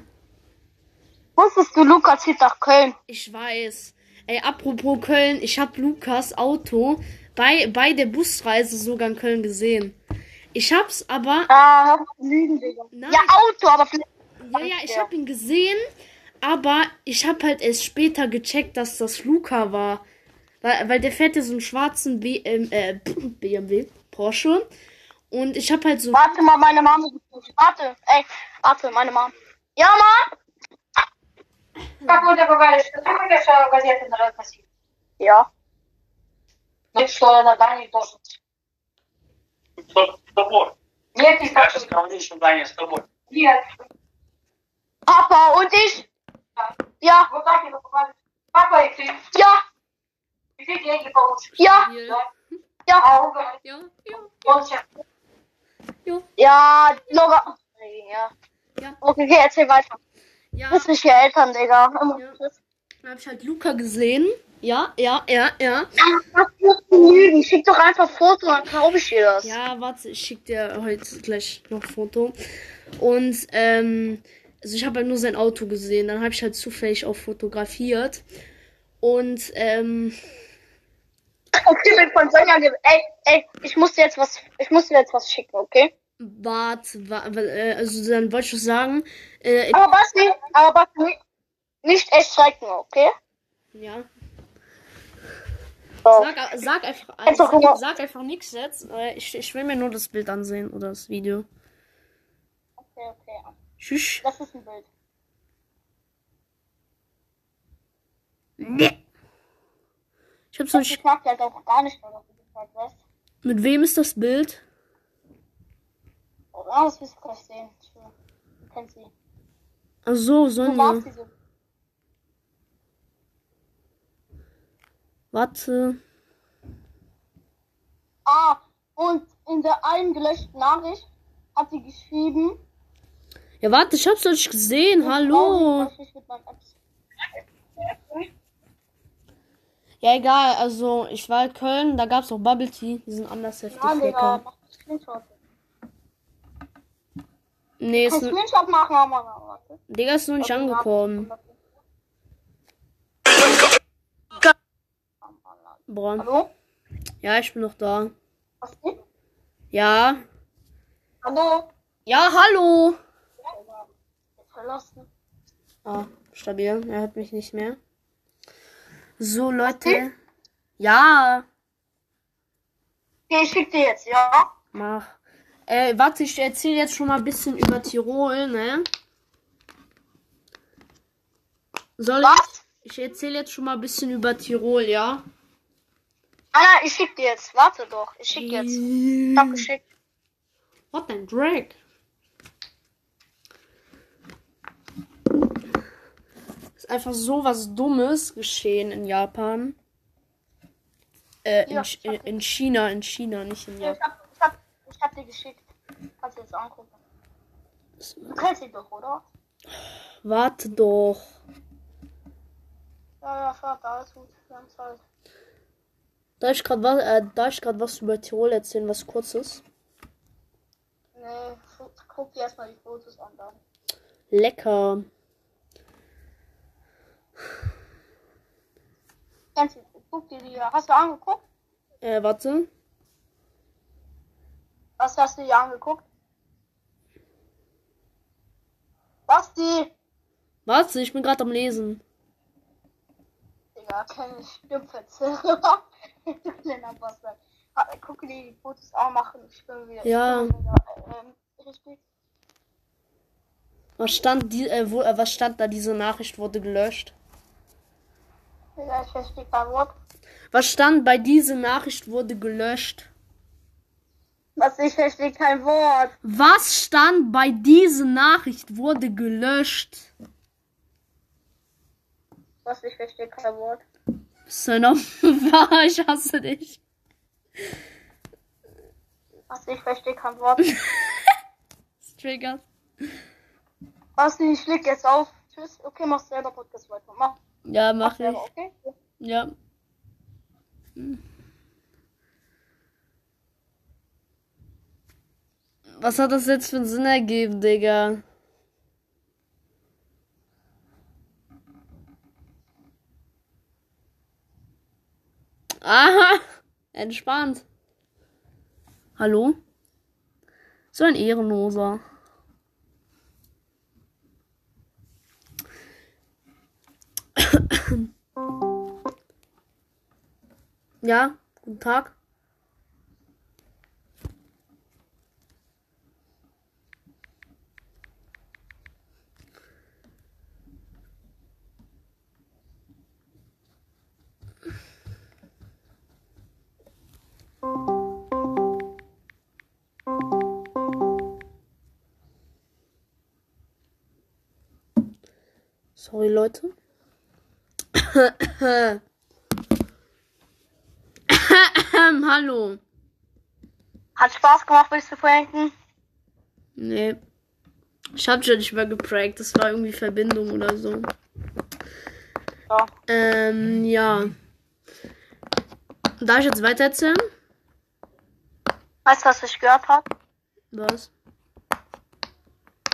Wusstest du, Luca zieht nach Köln? Ich weiß. Ey, apropos Köln, ich hab Lukas Auto bei, bei der Busreise sogar in Köln gesehen. Ich hab's aber. Ah, lügen, Digga. Nein. Ja, Auto, aber vielleicht. Ja, ja, ich hab ihn gesehen, aber ich hab halt erst später gecheckt, dass das Luca war. Weil, weil der fährt ja so einen schwarzen B, ähm, äh, BMW, Porsche. Und ich hab halt so. Warte mal, meine Mama. Warte, ey, warte, meine Mama. Ja, Mom? Как Луля говорит, что ты будешь э, газеты разносить? Я. Ну и что, на Дании должен? С тобой. Нет, не с. Я же сказал, что Дания с тобой. Нет. Папа, он здесь? Да. Я. Вот так его говорит. Папа и ты. Я. И ты деньги получишь. Я. Да. Я. А он говорит. Я. Я. Он сейчас. Я. Я. Много. Я. Okay, erzähl weiter. Ja. Das ist ja Eltern, Digga. Ja. Dann hab ich halt Luca gesehen. Ja, ja, ja, ja. Du lügen? Schick doch einfach Foto, dann glaube ich dir das. Ja, warte, ich schick dir heute gleich noch Foto. Und, ähm, also ich habe halt nur sein Auto gesehen. Dann habe ich halt zufällig auch fotografiert. Und, ähm, Okay, bin von Sonja Ey, ey, ich muss dir jetzt was, ich muss dir jetzt was schicken, okay? Warte, wa äh, also dann wollte ich was sagen. Äh, Aber Basti, aber Basti, nicht, nicht erschrecken, okay? ja. So. Sag, sag einfach, immer- sag, sag einfach nichts jetzt. Äh, ich, ich will mir nur das Bild ansehen oder das Video. Okay, okay. Tschüss. Das ist ein Bild. Nee. Ich hab's noch Ich nicht. mag die halt auch gar nicht, weil du gesagt hast. Mit wem ist das Bild? Oder? Das wirst du gleich sehen. Du kennst sie. Ach so, Du Sonja. sie so. Warte. Ah, und in der einen gelöschten Nachricht hat sie geschrieben. Ja, warte, ich hab's nicht gesehen. Hallo. Ja, egal. Also, ich war in Köln, da gab's auch Bubble Tea. Die sind anders heftig Ja, Digga, lecker. Nee, ist, Ein n- Screenshot machen, aber. Digga, ist noch nicht angekommen. Boah. Hallo? Ja, ich bin noch da. Was ist? Ja. Hallo? Ja, hallo. Verlassen. Ah, stabil. Er hört mich nicht mehr. So, Leute. Ja. Okay, ich schick dir jetzt, ja? Mach. Äh, warte, ich erzähle jetzt schon mal ein bisschen über Tirol, ne? Soll ich? Was? Ich erzähle jetzt schon mal ein bisschen über Tirol, ja? Ah, nein, ich schick dir jetzt. Warte doch. Ich schick jetzt. Ich hab geschickt. What the Drag? Ist einfach so was Dummes geschehen in Japan. Äh, in, Ja, Ch- in, in China, in China, nicht in Ja, Japan. Hab, dir geschickt. Kannst du jetzt angucken. Du kennst sie doch, oder? Warte doch. Ja, ja, Vater, alles gut. Wir haben Zeit. Darf ich gerade was, äh, darf ich grad was über Tirol erzählen, was kurzes? Nee, gu- guck dir erstmal die Fotos an dann. Lecker. Du, guck dir die, hast du angeguckt? Äh, warte. Was hast du dir angeguckt? Was die? Warte, ich bin gerade am Lesen. Digga, keine Stimmverzerrer. Kleiner Bastard. Gucke dir die Fotos auch machen. Ich bin wieder. Ja. Ich bin wieder ähm, richtig. Was stand, die, äh, wo, äh, was stand da? Diese Nachricht wurde gelöscht. Ich verstehe kein Wort. Was stand bei diese Nachricht wurde gelöscht? Was, ich verstehe kein Wort. Was stand bei diese Nachricht wurde gelöscht? Was, ich verstehe kein Wort. Wahr? Ich hasse dich. Was, ich verstehe kein Wort. Das triggert. Was, ich leg jetzt auf. Tschüss. Okay, mach selber Podcast weiter. Mach, Ja, mach mach ich. selber, okay? Ja. Was hat das jetzt für einen Sinn ergeben, Digga? Aha! Entspannt. Hallo? So ein Ehrenloser. Ja, guten Tag. Sorry, Leute. Hallo. Hat Spaß gemacht, willst du pranken? Nee. Ich hab schon nicht mehr geprankt. Das war irgendwie Verbindung oder so. Ja. Ähm, ja. Darf ich jetzt weiter erzählen? Weißt du, was ich gehört habe? Was?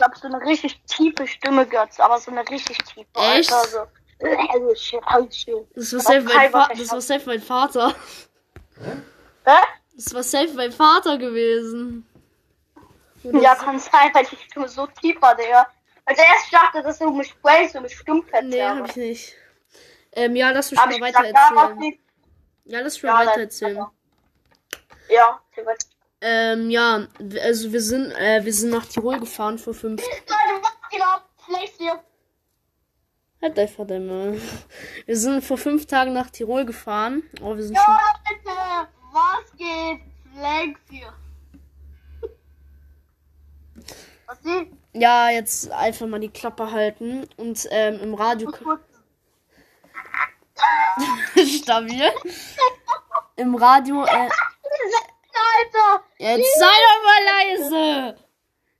Ich habe so eine richtig tiefe Stimme gehört, aber so eine richtig tiefe. Echt? Alter, so. Also, also. Das war safe mein, Wort das war safe mein Vater. Hä? Das war safe mein Vater gewesen. Ja, kann sein, weil die Stimme so tief war, Digga. Also erst dachte, dass du mich prankst und mich stumpf Nee, hab ich nicht. Ähm, ja, lass mich Hab mal weiter gesagt, ja, erzählen. Ja, lass mich Ja, mal weiter erzählen. Ja, erzähl weiter. Ähm, ja, also wir sind, äh, wir sind nach Tirol gefahren vor fünf. Vielleicht hier. Halt einfach Maul. Wir sind vor fünf Tagen nach Tirol gefahren. Oh, wir sind Ja, schon. Leute, was geht? Flex hier. Was? Ja, jetzt einfach mal die Klappe halten und ähm, im Radio. Stabil. Im Radio. Äh, Alter! jetzt sei doch mal leise!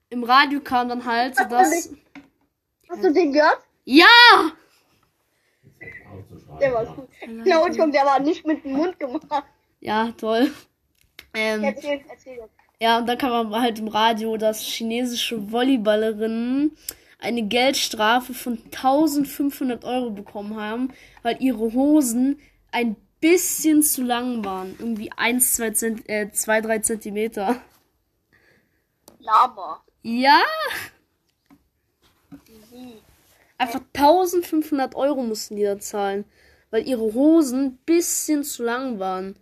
Im Radio kam dann halt, dass. Hast du den gehört? Ja! Der war gut. Genau, und der war nicht mit dem Mund gemacht. Ja, toll. Ähm, Erzähl, erzähl. Ja, und dann kam man halt im Radio, dass chinesische Volleyballerinnen eine Geldstrafe von 1500 Euro bekommen haben, weil ihre Hosen ein bisschen zu lang waren. Irgendwie 1, 2, Zent äh, 2 3 Zentimeter. Lama. Ja, Wie? einfach 1500 Euro mussten die da zahlen, weil ihre Hosen ein bisschen zu lang waren.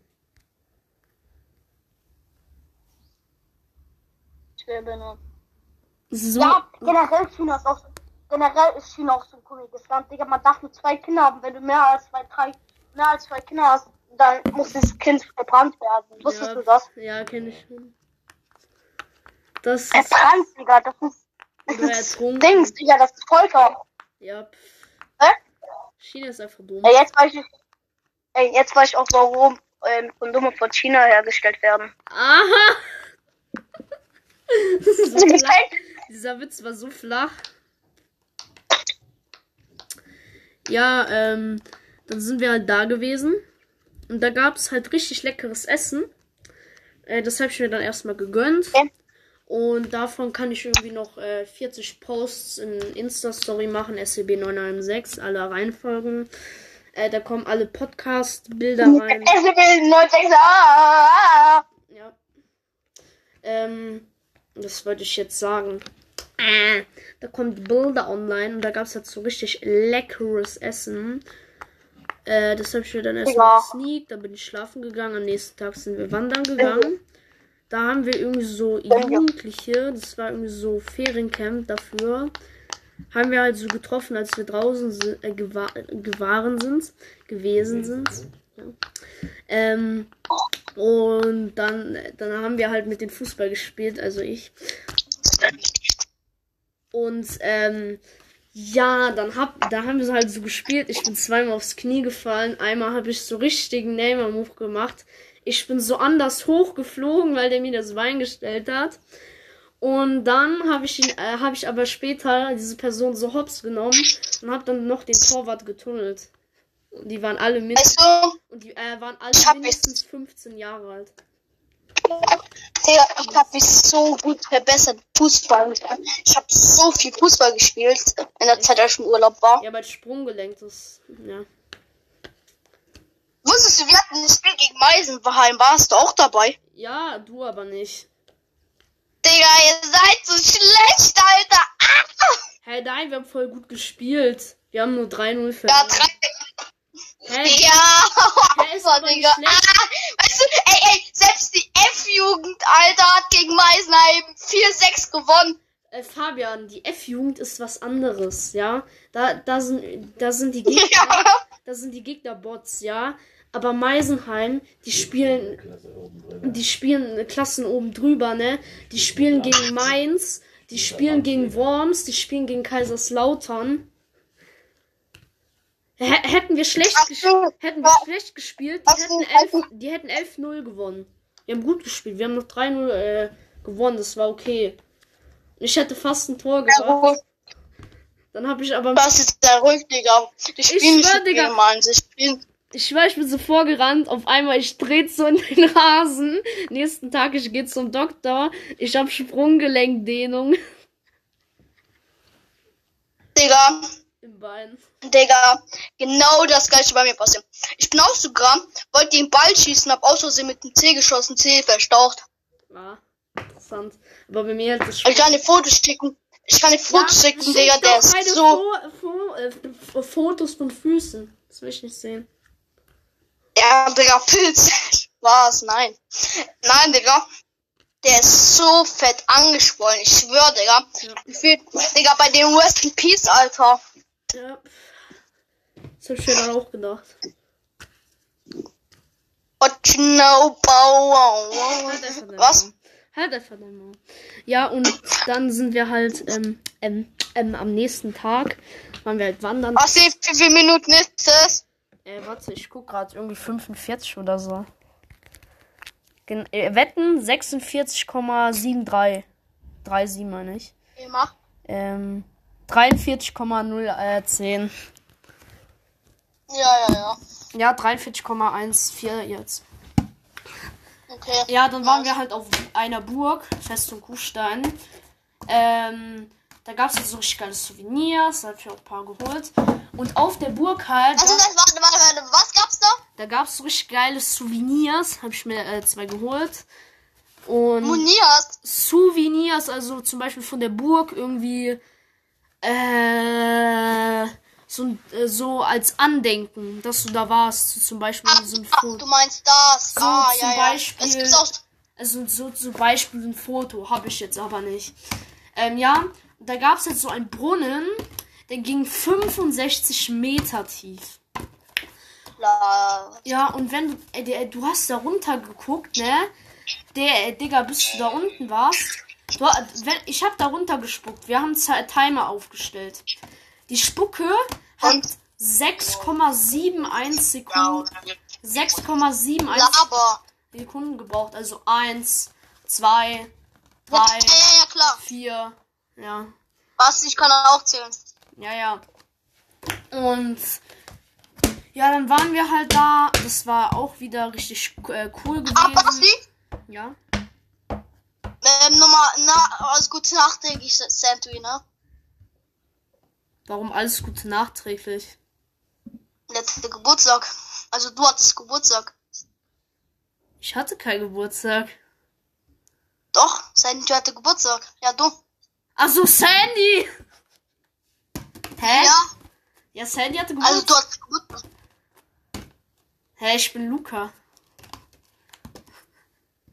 So, Ja, generell China ist auch generell ist China auch so ein komisches Land, Digga. Man darf nur zwei Kinder haben. Wenn du mehr als zwei, drei, mehr als zwei Kinder hast, dann muss das Kind verbrannt werden. Wusstest ja, du das? Ja, kenne ich schon. Das ist, Verbrannt, Digga. Das ist, das ist. Dings, Digga. Das ist Folter. ja. Hä? China ist einfach dumm. Ja, jetzt weiß ich, ey, jetzt weiß ich auch, warum ähm, Kondome von China hergestellt werden. Aha! Das ist so? Dieser Witz war so flach. Ja, ähm, dann sind wir halt da gewesen. Und da gab es halt richtig leckeres Essen. Äh, das habe ich mir dann erstmal gegönnt. Okay. Und davon kann ich irgendwie noch äh, 40 Posts in Insta-Story machen, E SCB996, alle reinfolgen. Äh, da kommen alle Podcast-Bilder rein. SCP 96. Ah, Ja. Ähm, das wollte ich jetzt sagen. Äh, da kommt Bilder online und da gab es halt so richtig leckeres Essen. Äh, das habe ich mir dann erstmal Ja. gesneakt, dann bin ich schlafen gegangen. Am nächsten Tag sind wir wandern gegangen. Da haben wir irgendwie so Jugendliche, das war irgendwie so Feriencamp dafür, haben wir halt so getroffen, als wir draußen si- äh, gewa gewahren sind, gewesen sind. Ja. Ähm, und dann, dann haben wir halt mit dem Fußball gespielt, also ich. Und ähm, ja, dann hab, da haben wir halt so gespielt. Ich bin zweimal aufs Knie gefallen. Einmal habe ich so richtigen Neymar-Move gemacht. Ich bin so anders hochgeflogen, weil der mir das Bein gestellt hat. Und dann habe ich ihn, äh, habe ich aber später diese Person so hops genommen und habe dann noch den Torwart getunnelt. Und die waren alle mindestens, Weißt du, und die äh, waren alle mindestens 15 Jahre alt. Ich habe mich so gut verbessert. Fußball. Ich habe so viel Fußball gespielt in der Zeit, als ich im Urlaub war. Ja, mein Sprunggelenk, ist. Ja. Wusstest du, wir hatten ein Spiel gegen Meisenheim. Warst du auch dabei? Ja, du aber nicht. Digga, ihr seid so schlecht, Alter. Ah! Hey, nein, wir haben voll gut gespielt. Wir haben nur 3-0 verloren. Ja, 3 Hä? Ja, der Digga. Ah, weißt du, ey, ey, selbst die F-Jugend, Alter, hat gegen Meisenheim 4-6 gewonnen. Äh, Fabian, die F-Jugend ist was anderes, ja. Da, da, sind, da sind die Gegner. Ja. Da sind die Gegner Bots, ja. Aber Meisenheim, die spielen. Die spielen Klassen oben drüber, ne? Die spielen gegen Mainz, die spielen gegen Worms, die spielen gegen Kaiserslautern. Hätten wir schlecht, so. hätten wir schlecht gespielt, die hätten 11, die hätten 11-0 gewonnen. Wir haben gut gespielt, wir haben noch 3-0 äh, gewonnen, das war okay. Ich hätte fast ein Tor gemacht. Dann habe ich aber Das ist sehr ruhig, Digga. Die spielen nicht schwör, Digga. Mainz. Sie spielen. Ich war, ich bin so vorgerannt, auf einmal, ich dreh so in den Rasen. Nächsten Tag, ich gehe zum Doktor. Ich hab Sprunggelenkdehnung Digga, im Bein. Digga, genau das gleiche bei mir passiert. Ich bin auch sogar, wollte den Ball schießen, hab aus Versehen mit dem C geschossen, C verstaucht. Ja, interessant. Aber bei mir hat das Ich kann dir Fotos schicken. Ich kann dir Fotos schicken, schick Digga, der ist so. Fo Fo äh, Fotos von Füßen. Das will ich nicht sehen. Ja, Digga, Pilz. Was? Nein. Nein, Digga. Der ist so fett angeschwollen. Ich schwör, Digga. Ja. Gefühlt, Digga, bei dem Rest in Peace, Alter. Ja. Das hab ich mir dann auch gedacht. Was? Halt einfach dein Maul. Ja, und dann sind wir halt ähm, ähm, ähm, am nächsten Tag waren wir halt wandern. Was, wie viele Minuten ist es? Äh, warte, ich guck gerade irgendwie 45 oder so. Gen äh, Wetten 46,73. 37 meine ich. Immer. Ähm, 43,010. Ja, ja, ja. Ja, 43,14 jetzt. Okay. Ja, dann waren wir halt auf einer Burg, Festung Kuhstein. Ähm, da gab es so richtig geile Souvenirs, da hab ich auch ein paar geholt. Und auf der Burg halt, Also, das, warte, warte, warte. Was gab's da? da gab es so richtig geile Souvenirs, habe ich mir äh, zwei geholt. Und Munias. Souvenirs, also zum Beispiel von der Burg irgendwie äh, so, äh, so als Andenken, dass du da warst. Zum Beispiel Ach, so ein ach, Foto. du meinst das. So ah, zum ja, ja. Beispiel- Es gibt auch. Also so zum Beispiel ein Foto, habe ich jetzt aber nicht. Ähm, ja, da gab es jetzt so einen Brunnen, der ging 65 Meter tief. Ja, und wenn du, äh, du hast da runter geguckt, ne? Der, äh, Digga, bis du da unten warst. Äh, ich hab da runter gespuckt. Wir haben Timer aufgestellt. Die Spucke hat Und? 6,71 Sekunden. 6,71 Laber. Sekunden gebraucht. Also 1, 2, Ja, 3, ja, ja, klar. 4. Ja. Was? Ich kann auch zählen. Ja, ja. Und ja, dann waren wir halt da. Das war auch wieder richtig äh, cool Ah, gewesen. Basti? Ja. Ähm, nochmal, na, alles Gute nachträglich, Santui, ne? Warum alles Gute nachträglich? Letzter Geburtstag. Also, du hattest Geburtstag. Ich hatte keinen Geburtstag. Doch, Sandy hatte Geburtstag. Ja, du. Ach so, Sandy! Hä? Ja, Ja, Sandy hatte also Geburtstag. du hast Geburtstag. Hä, ich bin Luca.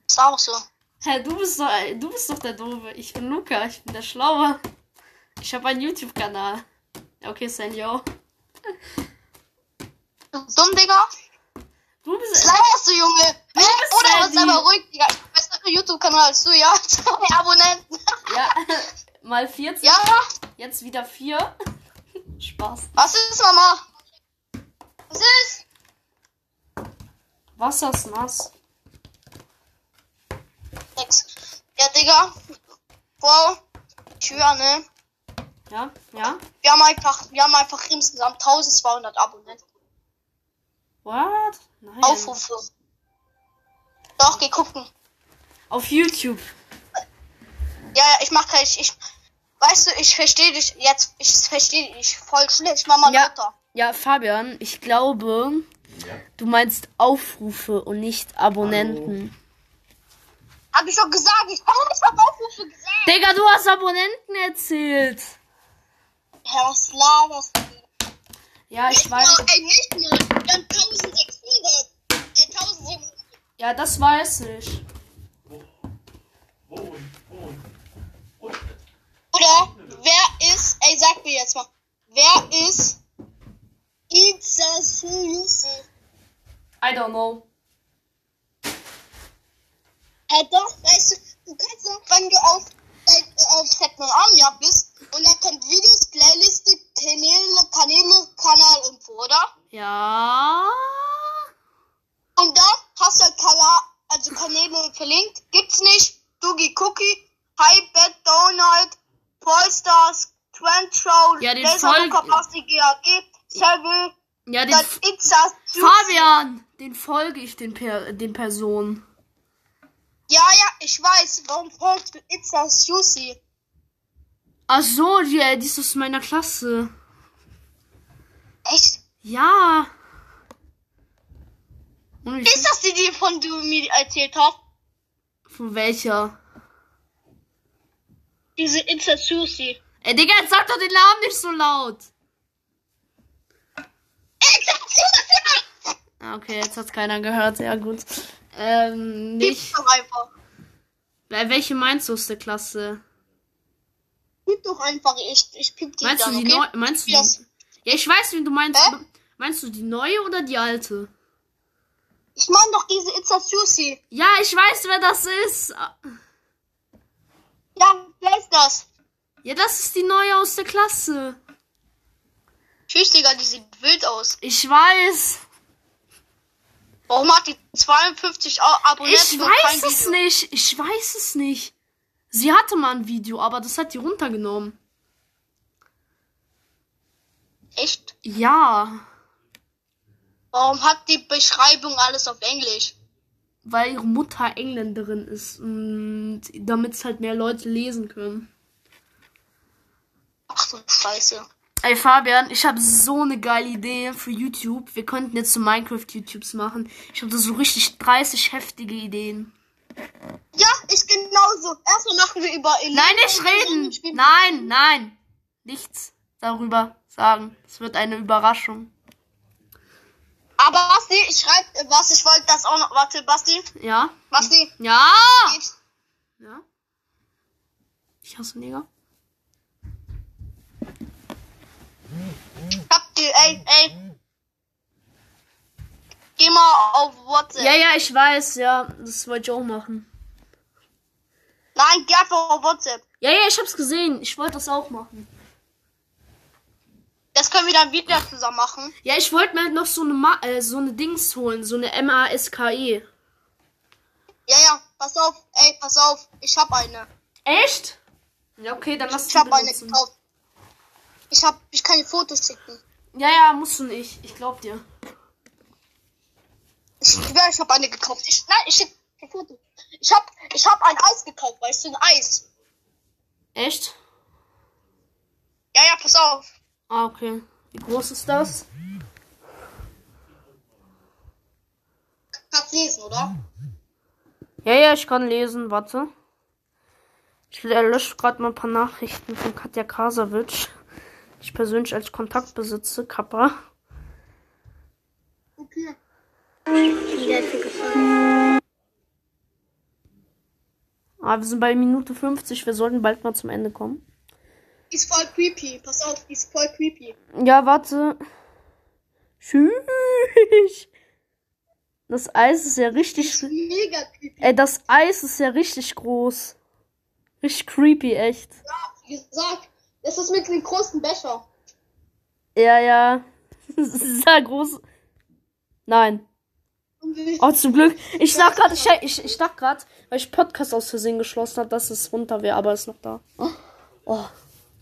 Ist auch so. Hä, du bist doch, du bist doch der Doofe. Ich bin Luca, ich bin der Schlaue. Ich habe einen YouTube-Kanal. Okay, auch. Du dumm, Digga. Du bist. Laberst du, Junge? Hä? bist Oder was aber ruhig, Digga. Ich hab besseren YouTube-Kanal als du, ja? Zwei Abonnenten. Ja, mal 14. Ja, Jetzt wieder 4. Spaß. was ist, Mama? Was ist? Wasser ist nass. Ja, Digga. Wow. Ich höre, ne? Ja, ja. Wir haben einfach, wir haben einfach insgesamt 1200 Abonnenten. What? Nein. Aufrufe. Doch, geh gucken. Auf YouTube. Ja, ja, ich mach kein, ich, ich, weißt du, ich verstehe dich jetzt, ich verstehe dich voll schlecht. Mach mal Ja. runter. Ja, Fabian, ich glaube, du meinst Aufrufe und nicht Abonnenten. Hab ich doch gesagt, ich hab nicht auf Aufrufe gesagt. Digga, du hast Abonnenten erzählt. Herr was laberst du? Ja, ich weiß. Ey, nicht mal. Wir haben 1600. Äh, 1700. Ja, das weiß ich. Oder, wer ist, ey, sag mir jetzt mal, wer ist Itza Suyusi? I don't know. Hey, doch, weißt du, du kannst doch, wenn du auf, äh, auf Setman Armia bist, und dann kommt Videos, Playliste, Kanäle, Kanäle, Kanalinfo, oder? Ja. Und da hast du halt Kanal, also Kanäle verlinkt, gibt's nicht, Dugi Cookie, High Bad Donut, Polstars, Trend Show, Ja, den Laser GAG, Seville, Ja, den F. Fabian, den folge ich den, per den Personen. Ja, ja, ich weiß. Warum folgst du Itza Susi? Ach so, die, die ist aus meiner Klasse. Echt? Ja. Ist das die, die von du mir erzählt hast? von welcher? Diese Itza Susi. Ey, Digga, jetzt sag doch den Namen nicht so laut. Itza Susi! Ah, okay, jetzt hat's keiner gehört. Ja, gut. Ähm, nicht. doch einfach. Welche meinst du aus der Klasse? Gib doch einfach. Ich, ich piep die Meinst dann, du die okay? neue? Meinst du die? Das- Ja, ich weiß, wie du meinst. Hä? Meinst du die neue oder die alte? Ich meine doch diese Itza Susi. Ja, ich weiß, wer das ist. Ja, wer ist das? Ja, das ist die neue aus der Klasse. Tschüss, Digga, die sieht wild aus. Ich weiß. Warum hat die 52 Au- Abonnenten Ich weiß es Video? nicht. Ich weiß es nicht. Sie hatte mal ein Video, aber das hat die runtergenommen. Echt? Ja, Warum hat die Beschreibung alles auf Englisch? weil ihre Mutter Engländerin ist und damit es halt mehr Leute lesen können. Ach so, Scheiße. Ey Fabian, ich habe so eine geile Idee für YouTube. Wir könnten jetzt so Minecraft-YouTubes machen. Ich habe da so richtig 30 heftige Ideen. Ja, ich genauso. Erstmal machen wir über Elite Nein, nicht reden! Nein, nein! Nichts darüber sagen. Es wird eine Überraschung. Aber Basti, ich schreib was, ich wollte das auch noch. Warte, Basti, Ja? Basti, Ja! Ja? Ich hasse Neger. Habt ihr, ey, ey. Geh mal auf WhatsApp. Ja, ja, ich weiß, ja. Das wollte ich auch machen. Nein, geh einfach auf WhatsApp. Ja, ja, ich hab's gesehen. Ich wollte das auch machen. Das können wir dann wieder zusammen machen. Ja, ich wollte mir halt noch so eine, Ma äh, so eine Dings holen. So eine M-A-S-K-E. Ja, ja, pass auf, ey, pass auf. Ich hab eine. Echt? Ja, okay, dann lass Ich die hab eine gekauft. Ich hab, ich kann dir Fotos schicken. Ja, ja, musst du nicht. Ich glaub dir. Ich schwör, ich hab eine gekauft. Ich, nein, ich schick dir Fotos. Ich hab, ich hab ein Eis gekauft, weißt du, ein Eis. Echt? Ja, ja, pass auf. Ah, okay. Wie groß ist das? Kannst lesen, oder? Ja, ja, ich kann lesen. Warte. Ich lösche gerade mal ein paar Nachrichten von Katja Krasavitsch. Ich persönlich als Kontakt besitze, Kappa. Okay. Ah, wir sind bei Minute 50. Wir sollten bald mal zum Ende kommen. Ist voll creepy. Pass auf, ist voll creepy. Ja, warte. Tschüss. Das Eis ist ja richtig. Mega creepy. Ey, das Eis ist ja richtig groß. Richtig creepy, echt. Wie gesagt, das ist mit dem großen Becher. Ja, ja. Das ist ja groß. Nein. Oh, zum Glück. Ich sag gerade, ich, ich, ich dachte gerade, weil ich Podcast aus Versehen geschlossen habe, dass es runter wäre, aber es ist noch da. Oh.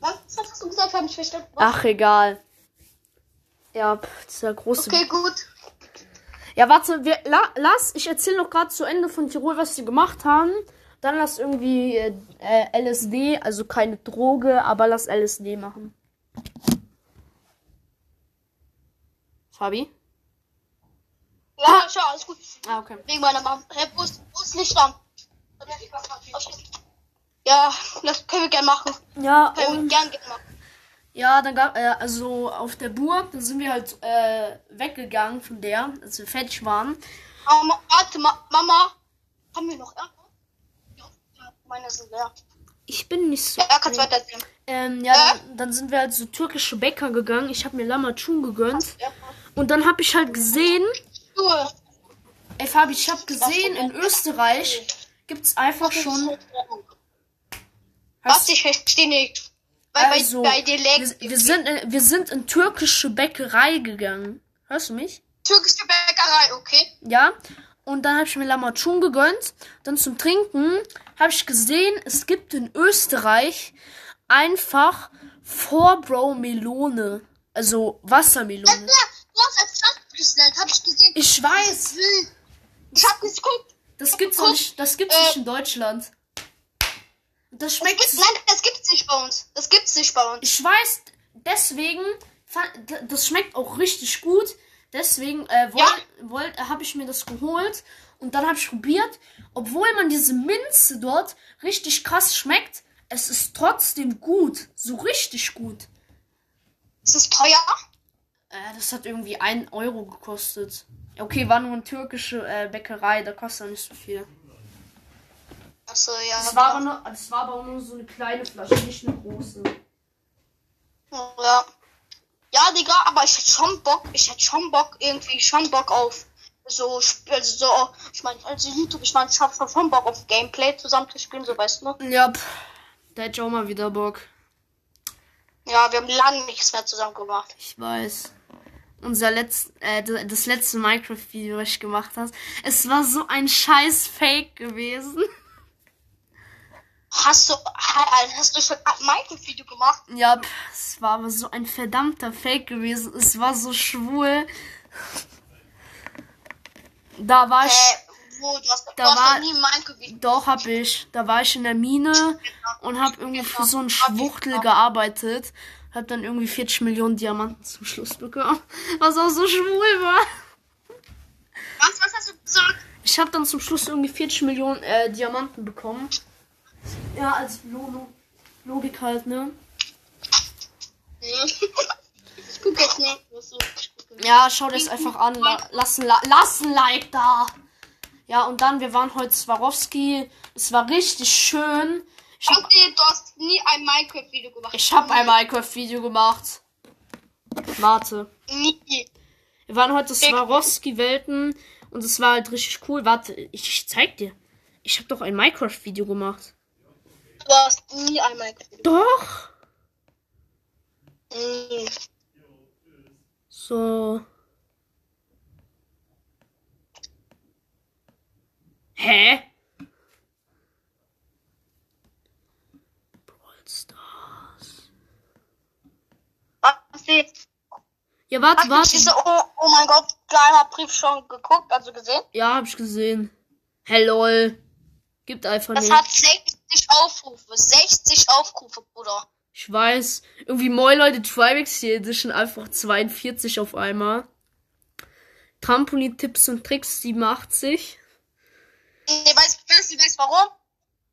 Was hast du gesagt? Hab ich verstanden. Was? Ach, egal. Ja, dieser große. Okay, gut. Ja, warte, wir, la, lass, ich erzähle noch gerade zu Ende von Tirol, was sie gemacht haben. Dann lass irgendwie äh, LSD, also keine Droge, aber lass LSD machen. Fabi? Ja, schau, alles gut. Ah, okay. Wegen meiner Mama. Hey, wo ist, wo ist Licht an? Ja, das können wir gerne machen. Ja, Können wir gern, gern machen. ja, dann gab, äh, also auf der Burg, dann sind wir halt äh, weggegangen von der, als wir fertig waren. Aber warte, Ma Mama. Haben wir noch Erdbeeren? Meine sind leer. Ich bin nicht so. Ja, kannst weiter erzählen. Ähm, ja, dann, dann sind wir halt so türkische Bäcker gegangen. Ich habe mir Lamachun gegönnt. Und dann habe ich halt gesehen, ey Fabi, ich habe gesehen, in Österreich gibt's einfach schon. Was? Ich verstehe nicht. Weil Also, bei, bei dir wir, wir, sind in, wir sind in türkische Bäckerei gegangen. Hörst du mich? türkische Bäckerei, okay? Ja. Und dann habe ich mir Lamachun gegönnt. Dann zum Trinken habe ich gesehen, es gibt in Österreich einfach Vorbrow Melone. Also Wassermelone. Ich gesehen. Ich weiß. Ich hab geguckt. Das gibt's noch nicht, das gibt's Äh, nicht in Deutschland. Das Das schmeckt. gibt's, nein, das gibt's nicht bei uns. Das gibt's nicht bei uns. Ich weiß, deswegen, das schmeckt auch richtig gut. Deswegen äh, Ja. habe ich mir das geholt und dann habe ich probiert. Obwohl man diese Minze dort richtig krass schmeckt, es ist trotzdem gut. So richtig gut. Ist das teuer? Äh, das hat irgendwie 1 Euro gekostet. Okay, war nur eine türkische äh, Bäckerei, da kostet auch nicht so viel. Achso, ja. Das war, aber nur, das war aber nur so eine kleine Flasche, nicht eine große. Ja. Ja, Digga, aber ich hätte schon Bock, ich hätte schon Bock, irgendwie schon Bock auf so, also so, ich meine, also YouTube, ich meine, ich hab schon Bock auf Gameplay zusammen zu spielen, so weißt du. Ja, pff, da hätte ich auch mal wieder Bock. Ja, wir haben lange nichts mehr zusammen gemacht. Ich weiß. Unser letzt, äh, das letzte Minecraft-Video, was ich gemacht habe, es war so ein scheiß Fake gewesen. Hast du, ha- hast du schon ein Minecraft-Video gemacht? Ja, es war aber so ein verdammter Fake gewesen. Es war so schwul. Da war ich, Äh, wo, du hast, du Da hast war- nie ein Minecraft-Video doch hab ich, da war ich in der Mine und hab irgendwie für so einen Schwuchtel gearbeitet. Hab dann irgendwie 40 Millionen Diamanten zum Schluss bekommen. Was auch so schwul war. Was, was hast du gesagt? Ich habe dann zum Schluss irgendwie 40 Millionen äh, Diamanten bekommen. Ja, als Lo Logik halt, ne? Ich guck jetzt nicht. Ja, schau dir das einfach an. La lass, ein La lass ein Like da. Ja, und dann, wir waren heute Swarovski. Es war richtig schön. Ich hab, Okay, du hast nie ein Minecraft-Video gemacht. ich hab ein Minecraft-Video gemacht. Warte. Nie. Wir waren heute Swarovski-Welten. Und es war halt richtig cool. Warte, ich, ich zeig dir. Ich hab doch ein Minecraft-Video gemacht. Du hast nie ein Minecraft-Video Doch. Nie. So. Hä? Brawl Stars. Hast du jetzt Ja, warte, warte. diese, oh, oh mein Gott, geiler Brief schon geguckt, also gesehen? Ja, hab ich gesehen. Hey, lol. Gibt einfach Das nicht. hat 60 Aufrufe. 60 Aufrufe, Bruder. Ich weiß. Irgendwie Moin Leute, Tribex hier Edition einfach 42 auf einmal. Trampolin-Tipps und Tricks 87. Nee, weißt du, weißt, du, weißt warum?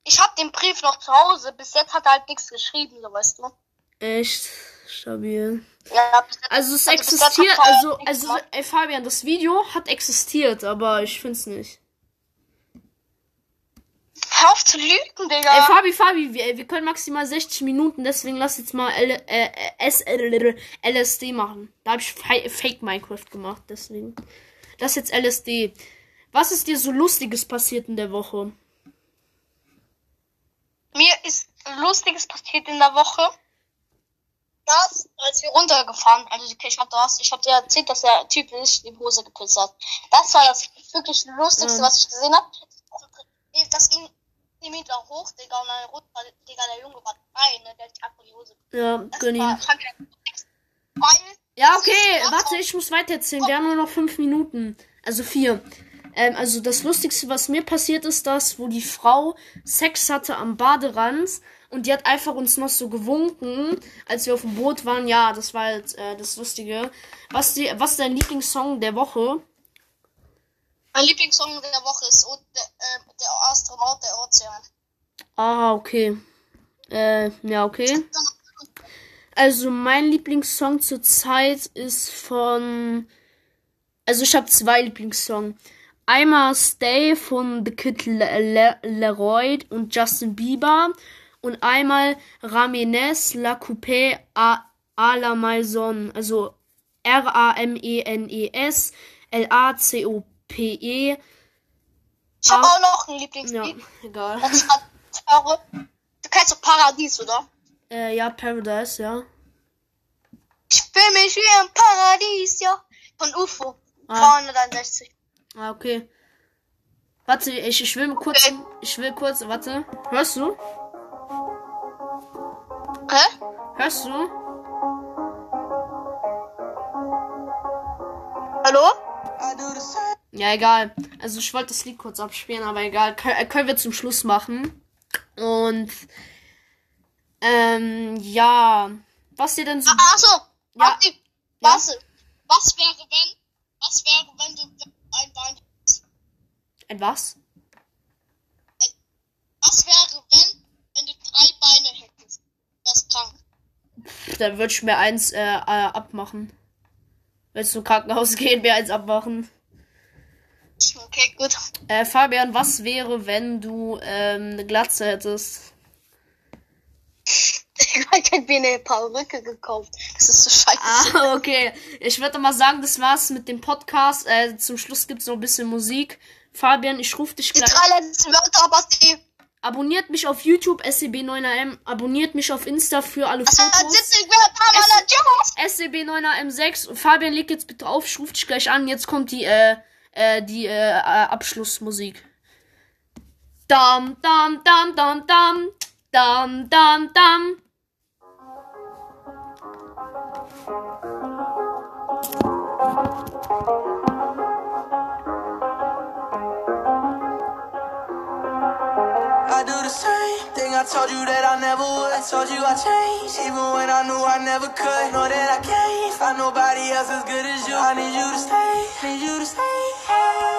ich hab den Brief noch zu Hause. Bis jetzt hat er halt nichts geschrieben, so weißt du. Echt stabil. Ja, Also es existiert, er also, also, ey Fabian, das Video hat existiert, aber ich find's nicht. Hör auf zu lügen, Digga. Ey, Fabi, Fabi, wir, wir können maximal 60 Minuten, deswegen lass jetzt mal L, äh, äh, S, LSD machen. Da habe ich Fa- Fake Minecraft gemacht, deswegen. Das ist jetzt LSD. Was ist dir so Lustiges passiert in der Woche? Mir ist Lustiges passiert in der Woche. Das, als wir runtergefahren, also ich hab das, ich hab dir erzählt, dass der Typ nicht in die Hose gepisst hat. Das war das wirklich Lustigste, Mhm. was ich gesehen habe. Das ging 10 Meter hoch, Digga, und dann runter, Digga, der Junge war drei, ne, der hat einfach in die Hose Ja, gönn ihn. Ja, okay, warte, ich muss weitererzählen. Wir haben nur noch fünf Minuten. Also vier. Ähm, also das Lustigste, was mir passiert ist, das, wo die Frau Sex hatte am Baderand und die hat einfach uns noch so gewunken, als wir auf dem Boot waren. Ja, das war halt äh, das Lustige. Was, die, was ist dein Lieblingssong der Woche? Mein Lieblingssong der Woche ist O- der, äh, der Astronaut der Ozean. Ah, okay. Äh, ja, okay. Also mein Lieblingssong zurzeit ist von. Also ich habe zwei Lieblingssongs. Einmal Stay von The Kid Le Le Leroy und Justin Bieber und einmal Ramenes La Coupé à, à la Maison. Also R-A-M-E-N-E-S L-A-C-O-P-E. Ich habe auch noch ein Ja, Lieblingslied. egal. Hat eure. Du kennst doch Paradies, oder? Äh, ja, Paradise, ja. Ich fühle mich wie im Paradies, ja. Von UFO. Ah. 361. Ah, okay. Warte, ich, ich will kurz. Ich will kurz. Warte. Hörst du? Hä? Hörst du? Hallo? Ja, egal. Also ich wollte das Lied kurz abspielen, aber egal. Kön äh, können wir zum Schluss machen. Und ähm, ja. Was dir denn so. Ah, achso. Ja. Warte. Was, was wäre, wenn. Was wäre, wenn du ein Bein hättest? Ein was? Was wäre, wenn, wenn du drei Beine hättest? Wärst krank. Dann würde ich mir eins äh, äh, abmachen. Wenn zum Krankenhaus gehen, mir eins abmachen. Okay, gut. Äh, Fabian, was wäre, wenn du ähm, eine Glatze hättest? Ich hätte mir eine Perücke gekauft. Das ist so scheiße. Ah, okay. Ich würde mal sagen, das war's mit dem Podcast. Äh, zum Schluss gibt's noch ein bisschen Musik. Fabian, ich rufe dich Die gleich. drei letzten Wörter, Basti. Abonniert mich auf YouTube, SCB9AM. Abonniert mich auf Insta für alle Das hat Fotos. 70 Wörter, meiner Jungs. SCB9AM6. Und Fabian, leg jetzt bitte auf, ich ruf dich gleich an. Jetzt kommt die, äh, äh, die, äh, äh, Abschlussmusik. Dam, dam, dam, dam, dam. Dam, dam, dam. I do the same thing I told you that I never would. I told you I changed, even when I knew I never could. Know that I can't find nobody else as good as you. I need you to stay, need you to stay. Oh.